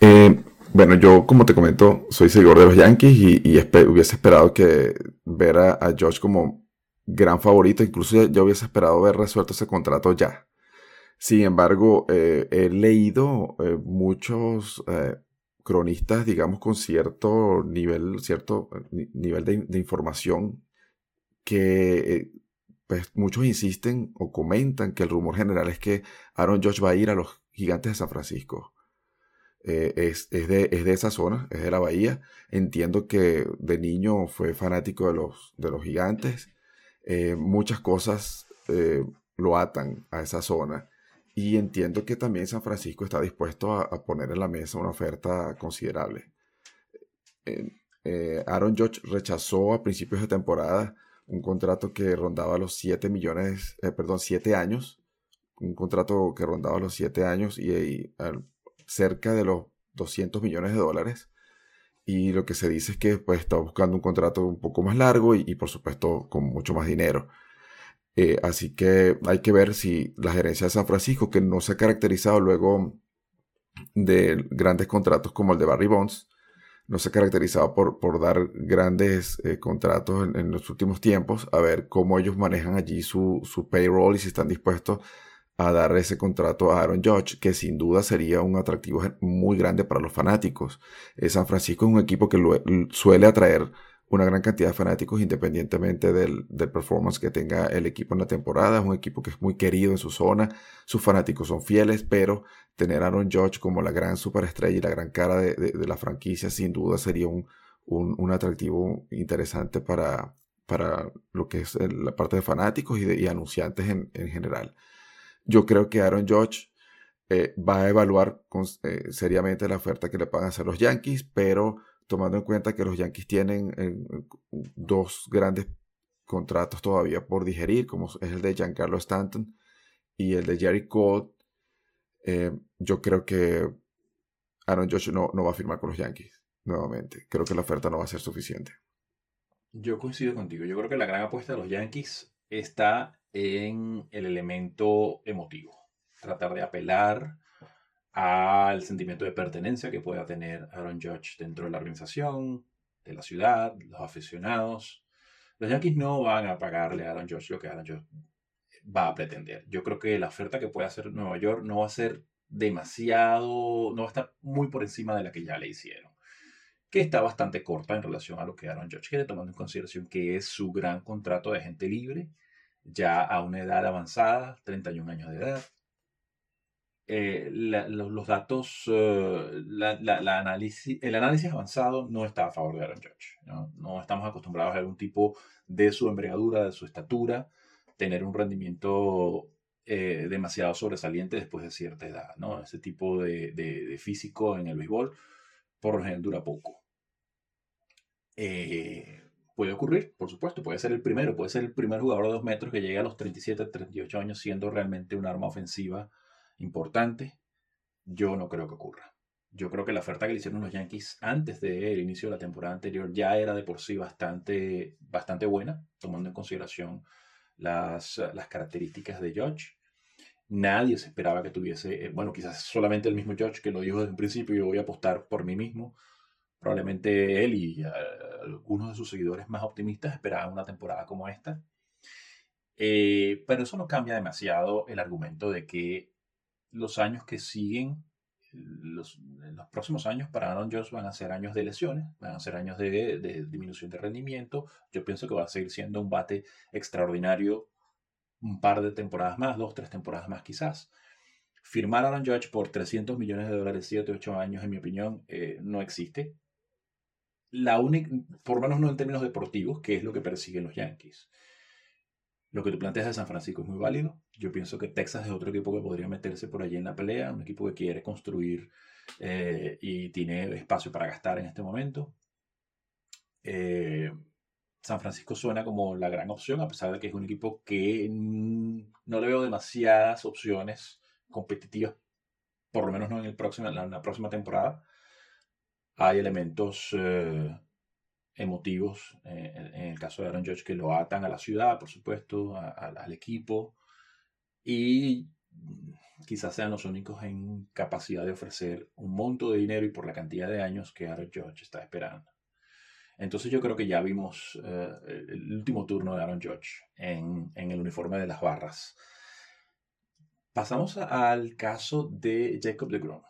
Eh, bueno, yo, como te comento, soy seguidor de los Yankees y, hubiese esperado que ver a, Josh como gran favorito. Incluso ya, hubiese esperado ver resuelto ese contrato ya. Sin embargo, eh, he leído eh, muchos eh, cronistas, digamos, con cierto nivel, cierto nivel de, información que pues, muchos insisten o comentan que el rumor general es que Aaron Josh va a ir a los gigantes de San Francisco. es, de, es, de, esa zona, es de la bahía. Entiendo que de niño fue fanático de los, de los gigantes. Muchas cosas lo atan a esa zona. Y entiendo que también San Francisco está dispuesto a, poner en la mesa una oferta considerable. Aaron George rechazó a principios de temporada un contrato que rondaba los 7 millones, perdón, 7 años. Un contrato que rondaba los 7 años y, cerca de los 200 millones de dólares. Y lo que se dice es que pues, está buscando un contrato un poco más largo y, por supuesto con mucho más dinero. Eh, así que hay que ver si la gerencia de San Francisco, que no se ha caracterizado luego de grandes contratos como el de Barry Bonds, no se ha caracterizado por, por dar grandes eh, contratos en, los últimos tiempos, a ver cómo ellos manejan allí su, su payroll y si están dispuestos a dar ese contrato a Aaron Judge, que sin duda sería un atractivo muy grande para los fanáticos. Eh, San Francisco es un equipo que suele atraer una gran cantidad de fanáticos independientemente del, performance que tenga el equipo en la temporada. Es un equipo que es muy querido en su zona, sus fanáticos son fieles, pero tener a Aaron Judge como la gran superestrella y la gran cara de, la franquicia sin duda sería un, un, atractivo interesante para, para lo que es la parte de fanáticos y, de, anunciantes en, en general. Yo creo que Aaron Judge eh, va a evaluar eh, seriamente la oferta que le puedan hacer los Yankees, pero tomando en cuenta que los Yankees tienen eh, dos grandes contratos todavía por digerir, como es el de Giancarlo Stanton y el de Jerry Cole, yo creo que Aaron Judge no, no va a firmar con los Yankees nuevamente. Creo que la oferta no va a ser suficiente. Yo coincido contigo. Yo creo que la gran apuesta de los Yankees está en el elemento emotivo. Tratar de apelar al sentimiento de pertenencia que pueda tener Aaron Judge dentro de la organización, de la ciudad, los aficionados. Los Yankees no van a pagarle a Aaron Judge lo que Aaron Judge va a pretender. Yo creo que la oferta que puede hacer Nueva York no va a ser demasiado, no va a estar muy por encima de la que ya le hicieron, que está bastante corta en relación a lo que Aaron Judge quiere, tomando en consideración que es su gran contrato de agente libre ya a una edad avanzada, 31 años de edad. Eh, los, datos, eh, el análisis avanzado no está a favor de Aaron Judge. ¿no? estamos acostumbrados a algún tipo de su envergadura, de su estatura, tener un rendimiento eh, demasiado sobresaliente después de cierta edad. ¿no? Ese tipo de, físico en el béisbol por lo general dura poco. Puede ocurrir, por supuesto, puede ser el primero, puede ser el primer jugador de dos metros que llegue a los 37, 38 años siendo realmente un arma ofensiva importante. Yo no creo que ocurra. Yo creo que la oferta que le hicieron los Yankees antes del inicio de la temporada anterior ya era de por sí bastante, bastante buena, tomando en consideración las, las características de George. Nadie se esperaba que tuviese, eh, bueno, quizás solamente el mismo George que lo dijo desde un principio, yo voy a apostar por mí mismo Probablemente él y eh, algunos de sus seguidores más optimistas esperaban una temporada como esta. Eh, pero eso no cambia demasiado el argumento de que los años que siguen, los, próximos años para Aaron Jones van a ser años de lesiones, van a ser años de, de disminución de rendimiento. Yo pienso que va a seguir siendo un bate extraordinario un par de temporadas más, dos, tres temporadas más quizás. Firmar a Aaron Judge por 300 millones de dólares, 7, 8 años, en mi opinión, eh, no existe la única, por lo menos no en términos deportivos, que es lo que persiguen los Yankees. Lo que tú planteas de San Francisco es muy válido. Yo pienso que Texas es otro equipo que podría meterse por allí en la pelea, un equipo que quiere construir eh, y tiene espacio para gastar en este momento. Eh, San Francisco suena como la gran opción, a pesar de que es un equipo que no le veo demasiadas opciones competitivas, por lo menos no en, el próximo, en la próxima temporada hay elementos eh, emotivos, eh, en el caso de Aaron Judge, que lo atan a la ciudad, por supuesto, al equipo, y quizás sean los únicos en capacidad de ofrecer un monto de dinero y por la cantidad de años que Aaron Judge está esperando. Entonces yo creo que ya vimos eh, el último turno de Aaron Judge en, en, el uniforme de las barras. Pasamos al caso de Jacob de Grom.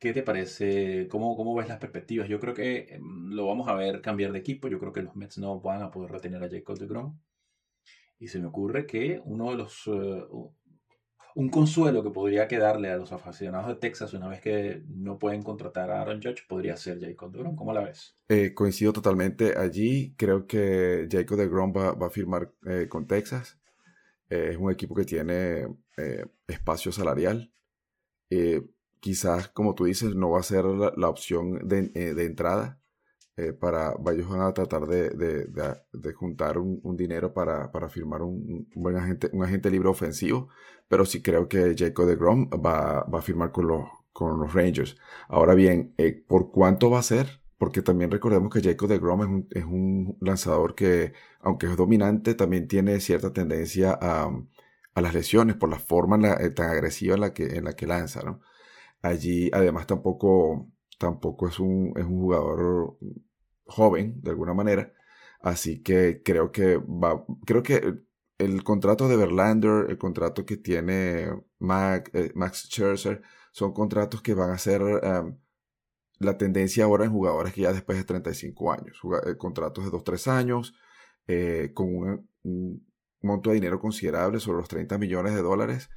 ¿Qué te parece? ¿Cómo, ¿Cómo ves las perspectivas? Yo creo que em, lo vamos a ver cambiar de equipo. Yo creo que los Mets no van a poder retener a Jacob de Grom. Y se me ocurre que uno de los, eh, un consuelo que podría quedarle a los aficionados de Texas una vez que no pueden contratar a Aaron Judge podría ser Jacob DeGrom. ¿Cómo la ves? Eh, coincido totalmente allí. Creo que Jacob DeGrom va, va a firmar eh, con Texas. Eh, es un equipo que tiene espacio salarial. Quizás, como tú dices, no va a ser la, opción de, de entrada. para ellos van a tratar de, juntar un, dinero para, firmar un, buen agente, un agente libre ofensivo pero sí creo que Jacob de Grom va, a firmar con los, Rangers. Ahora bien, eh, ¿por cuánto va a ser? Porque también recordemos que Jacob de Grom es un, lanzador que, aunque es dominante, también tiene cierta tendencia a, las lesiones por la forma eh, tan agresiva en la que, en la que lanza. ¿no? Allí, además, tampoco, tampoco es, un, es un jugador joven, de alguna manera. Así que creo que va, creo que el contrato de Verlander, el contrato que tiene eh, Max Scherzer, son contratos que van a ser em, la tendencia ahora en jugadores que ya después de 35 años. Eh, contratos de 2-3 años, eh, con un, monto de dinero considerable sobre los 30 millones de dólares,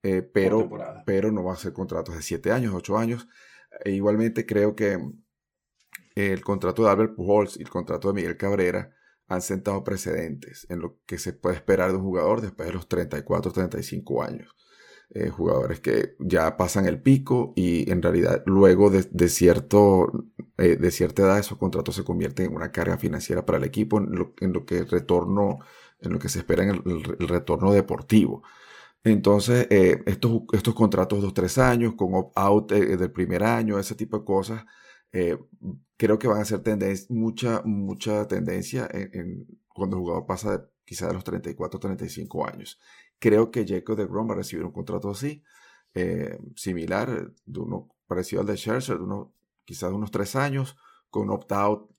pero, pero no va a ser contratos de 7 años, 8 años. E igualmente creo que el contrato de Albert Pujols y el contrato de Miguel Cabrera han sentado precedentes en lo que se puede esperar de un jugador después de los 34, 35 años. Eh, jugadores que ya pasan el pico y en realidad luego de, cierto, eh, de cierta edad esos contratos se convierten en una carga financiera para el equipo en lo, en lo que retorno, en lo que se espera en el, retorno deportivo. Entonces, eh, estos, estos contratos de 2-3 años con opt-out del primer año, ese tipo de cosas, creo que van a ser tendencia, mucha, mucha tendencia en, cuando el jugador pasa de, quizá de los 34 35 años. Creo que Jacob de Grom va a recibir un contrato así, eh, similar, de uno parecido al de Scherzer, de uno, quizás de unos 3 años, con opt-out,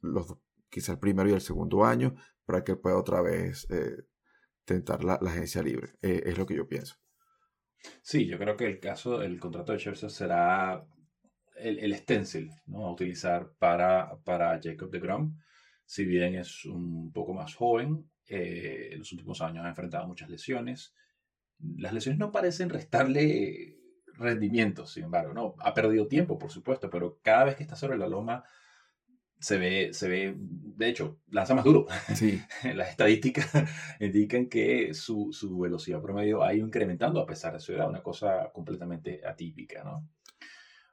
quizá el primero y el segundo año, para que pueda otra vez eh, tentar la, agencia libre. Eh, es lo que yo pienso. Sí, yo creo que el caso, el contrato de Scherzer será el, stencil ¿no? a utilizar para, para Jacob de Grom. Si bien es un poco más joven, eh, en los últimos años ha enfrentado muchas lesiones. Las lesiones no parecen restarle rendimiento, sin embargo, ¿no? Ha perdido tiempo, por supuesto, pero cada vez que está sobre la loma se ve, se ve, de hecho, lanza más duro. Sí. Las estadísticas indican que su, su, velocidad promedio ha ido incrementando a pesar de su edad, una cosa completamente atípica, ¿no?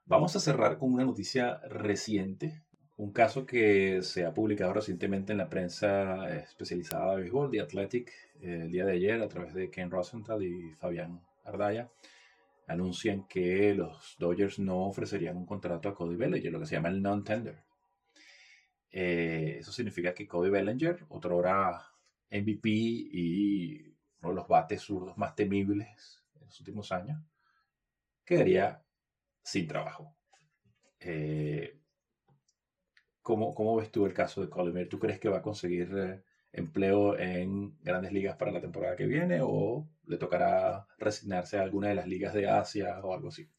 Vamos a cerrar con una noticia reciente, un caso que se ha publicado recientemente en la prensa especializada de béisbol, The Athletic, el día de ayer a través de Ken Rosenthal y Fabián Ardaya. Anuncian que los Dodgers no ofrecerían un contrato a Cody Bellinger, lo que se llama el non-tender. Eh, eso significa que Cody Bellinger, otro hora MVP y uno de los bates zurdos más temibles en los últimos años, quedaría sin trabajo. Eh, ¿cómo, ¿cómo, ves tú el caso de Colimir? ¿Tú crees que va a conseguir eh, empleo en grandes ligas para la temporada que viene o le tocará resignarse a alguna de las ligas de Asia o algo así?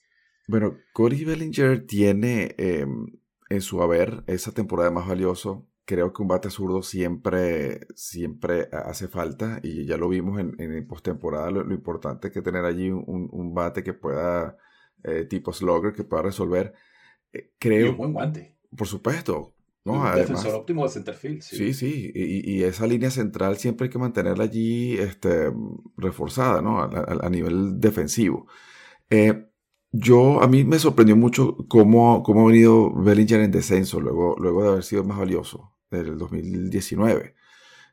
Bueno, Cody Bellinger tiene em, en su haber esa temporada más valioso. Creo que un bate zurdo siempre, siempre hace falta y ya lo vimos en, en postemporada. Lo, lo, importante es que tener allí un, un bate que pueda eh, tipo slugger que pueda resolver. Eh, creo, y un buen guante. Por supuesto. ¿no? Un Además, defensor óptimo de centerfield. Sí, sí. Y, y, esa línea central siempre hay que mantenerla allí este, reforzada, ¿no? A, a, nivel defensivo. Eh, yo, a mí me sorprendió mucho cómo, cómo ha venido Bellinger en descenso luego, luego de haber sido más valioso desde el 2019.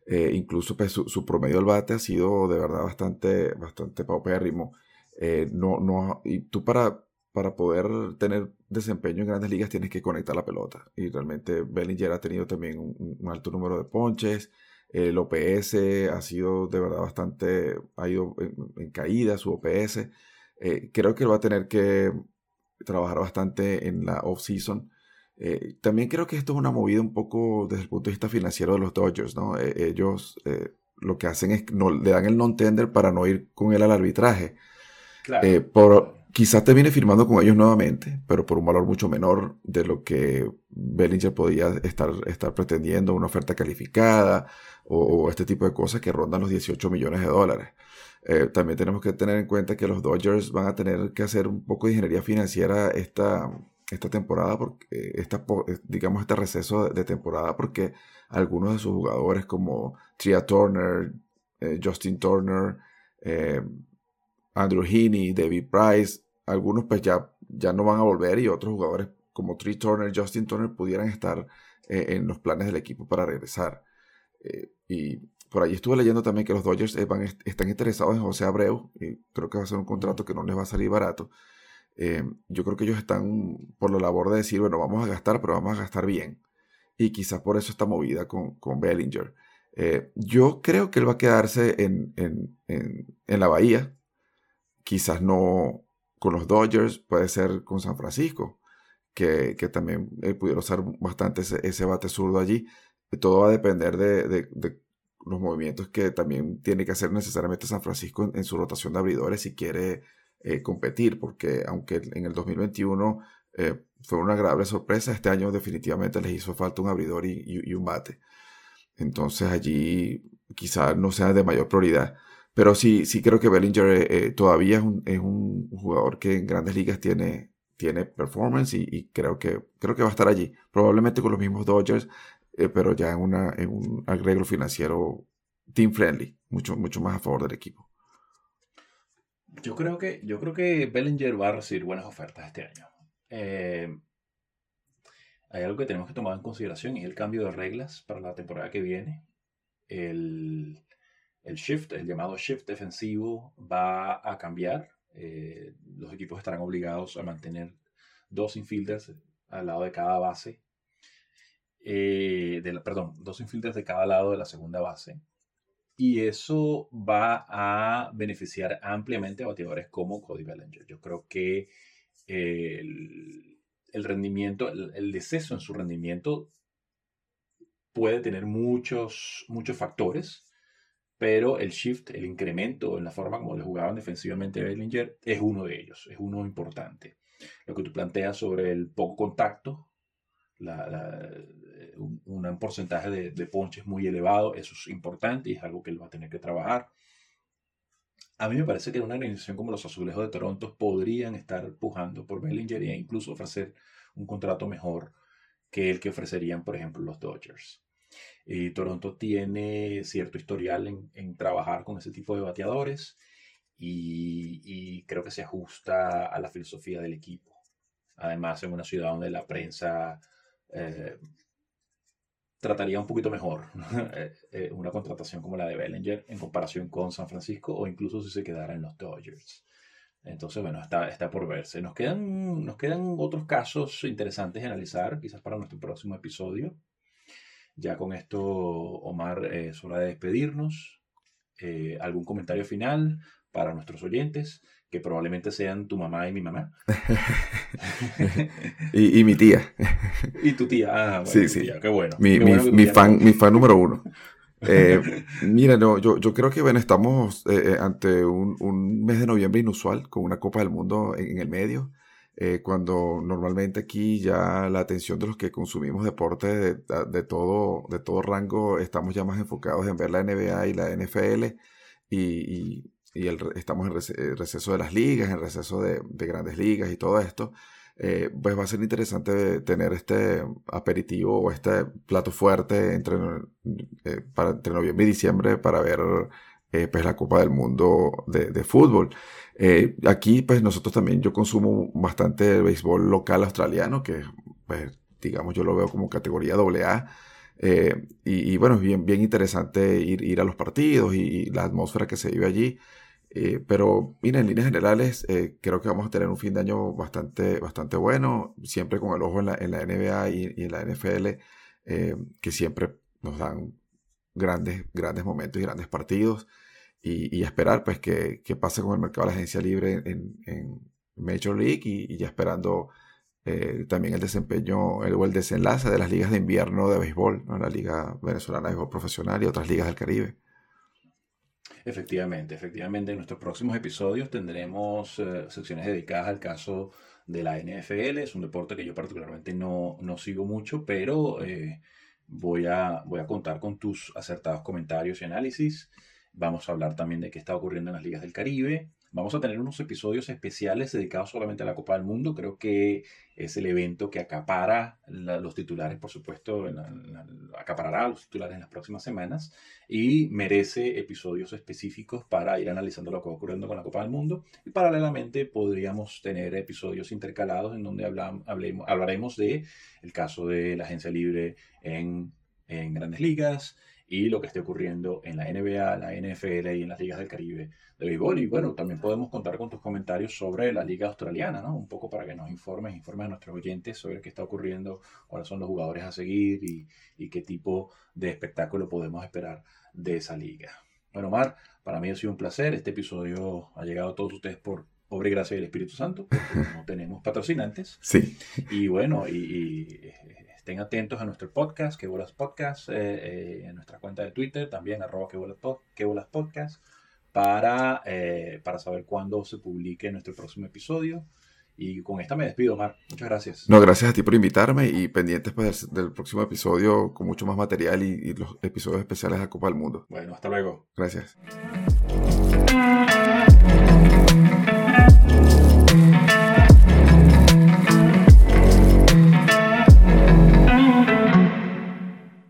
Eh, incluso pues, su, su, promedio del bate ha sido de verdad bastante, bastante paupérrimo. Eh, no, no, y tú para, para poder tener desempeño en grandes ligas tienes que conectar la pelota. Y realmente Bellinger ha tenido también un, alto número de ponches. El OPS ha sido de verdad bastante, ha ido en, caída su OPS. Eh, creo que va a tener que trabajar bastante en la off-season. Eh, también creo que esto es una movida un poco desde el punto de vista financiero de los Dodgers, ¿no? ellos lo que hacen es no, le dan el non-tender para no ir con él al arbitraje. Eh, por, quizás termine firmando con ellos nuevamente, pero por un valor mucho menor de lo que Bellinger podía estar, estar pretendiendo, una oferta calificada o, este tipo de cosas que rondan los 18 millones de dólares. Eh, también tenemos que tener en cuenta que los Dodgers van a tener que hacer un poco de ingeniería financiera esta, esta temporada, porque esta, digamos este receso de temporada, porque algunos de sus jugadores como Tria Turner, eh, Justin Turner, eh, Andrew Heaney, David Price, algunos pues ya, ya no van a volver y otros jugadores como Tria Turner, Justin Turner pudieran estar en los planes del equipo para regresar. y por allí estuve leyendo también que los Dodgers eh, están interesados en José Abreu y creo que va a ser un contrato que no les va a salir barato. Eh, yo creo que ellos están por la labor de decir, bueno, vamos a gastar, pero vamos a gastar bien. Y quizás por eso está movida con, con Bellinger. Eh, yo creo que él va a quedarse en, la Bahía. Quizás no con los Dodgers, puede ser con San Francisco, que, también pudiera usar bastante ese, bate zurdo allí. Todo va a depender de los movimientos que también tiene que hacer necesariamente San Francisco en, su rotación de abridores si quiere eh, competir, porque aunque en el 2021 eh, fue una agradable sorpresa, este año definitivamente les hizo falta un abridor y, un bate. Entonces allí quizá no sea de mayor prioridad. Pero sí, sí creo que Bellinger eh, todavía es un, es un, jugador que en grandes ligas tiene, tiene performance y, y, creo, que, creo que va a estar allí. Probablemente con los mismos Dodgers, eh, pero ya en, un arreglo financiero team friendly, mucho, mucho más a favor del equipo. Yo creo que, yo creo que Bellinger va a recibir buenas ofertas este año. Eh, hay algo que tenemos que tomar en consideración y es el cambio de reglas para la temporada que viene. El, el shift, el llamado shift defensivo, va a cambiar. Eh, los equipos estarán obligados a mantener dos infielders al lado de cada base eh, de perdón, dos infielders de cada lado de la segunda base. Y eso va a beneficiar ampliamente a bateadores como Cody Bellinger. Yo creo que el, rendimiento, el, el, deceso en su rendimiento puede tener muchos, muchos factores, pero el shift, el incremento en la forma como le jugaban defensivamente Bellinger es uno de ellos, es uno importante. Lo que tú planteas sobre el poco contacto, la, un, porcentaje de, ponches muy elevado, eso es importante y es algo que él va a tener que trabajar. A mí me parece que una organización como los Azulejos de Toronto podrían estar pujando por Bellinger e incluso ofrecer un contrato mejor que el que ofrecerían, por ejemplo, los Dodgers. Y Toronto tiene cierto historial en, trabajar con ese tipo de bateadores y, creo que se ajusta a la filosofía del equipo. Además, en una ciudad donde la prensa eh, trataría un poquito mejor eh, eh, una contratación como la de Bellinger en comparación con San Francisco o incluso si se quedara en los Dodgers. Entonces, bueno, está, está por verse. Nos quedan, nos quedan otros casos interesantes de analizar, quizás para nuestro próximo episodio. Ya con esto, Omar, es hora de despedirnos. ¿Algún comentario final para nuestros oyentes? que probablemente sean tu mamá y mi mamá. y, mi tía. y tu tía, ah, sí, sí. qué bueno. Mi, mi, fan, mi fan número uno. Eh, mira, no, yo, yo creo que bueno, estamos eh, eh, ante un, un, mes de noviembre inusual, con una Copa del Mundo en, el medio, cuando normalmente aquí ya la atención de los que consumimos deporte de, de, todo, de todo rango, estamos ya más enfocados en ver la NBA y la NFL, y y el, estamos en el receso de las ligas, en receso de, de grandes ligas y todo esto, eh, pues va a ser interesante tener este aperitivo o este plato fuerte entre, eh, para, entre noviembre y diciembre para ver eh, pues la Copa del Mundo de, de fútbol. aquí pues nosotros también yo consumo bastante el béisbol local australiano, que pues digamos yo lo veo como categoría AA. y, y, bueno, es bien, bien interesante ir, ir a los partidos y, y, la atmósfera que se vive allí. Eh, pero, mira, en líneas generales, eh, creo que vamos a tener un fin de año bastante, bastante bueno, siempre con el ojo en la, en la NBA y, en la NFL, eh, que siempre nos dan grandes, grandes momentos y grandes partidos. Y, y esperar, pues, que, que, pase con el mercado de la agencia libre en, en Major League y, ya esperando también el desempeño el, o el desenlace de las ligas de invierno de béisbol, la Liga Venezolana de Béisbol Profesional y otras ligas del Caribe. Efectivamente, efectivamente. En nuestros próximos episodios tendremos eh, secciones dedicadas al caso de la NFL. Es un deporte que yo particularmente no, no sigo mucho, pero eh, voy, a, voy a contar con tus acertados comentarios y análisis. Vamos a hablar también de qué está ocurriendo en las ligas del Caribe. Vamos a tener unos episodios especiales dedicados solamente a la Copa del Mundo. Creo que es el evento que acapara los titulares, por supuesto, acaparará los titulares en las próximas semanas y merece episodios específicos para ir analizando lo que va ocurriendo con la Copa del Mundo. Y paralelamente podríamos tener episodios intercalados en donde hablamos, hablaremos de el caso de la agencia libre en, en grandes ligas, y lo que esté ocurriendo en la NBA, la NFL y en las ligas del Caribe de béisbol. Y bueno, también podemos contar con tus comentarios sobre la liga australiana, ¿no? Un poco para que nos informes, informes a nuestros oyentes sobre qué está ocurriendo, cuáles son los jugadores a seguir y, y qué tipo de espectáculo podemos esperar de esa liga. Bueno, Mar, para mí ha sido un placer. Este episodio ha llegado a todos ustedes por pobre gracia del Espíritu Santo, porque no tenemos patrocinantes. Sí. Y bueno, y Estén atentos a nuestro podcast, que bolas podcast, eh, eh, en nuestra cuenta de Twitter, también arroba que bolas, podcast, para, eh, para saber cuándo se publique nuestro próximo episodio. Y con esta me despido, Mar. Muchas gracias. No, gracias a ti por invitarme y pendientes pues, del, próximo episodio con mucho más material y, y los episodios especiales a Copa del Mundo. Bueno, hasta luego. Gracias.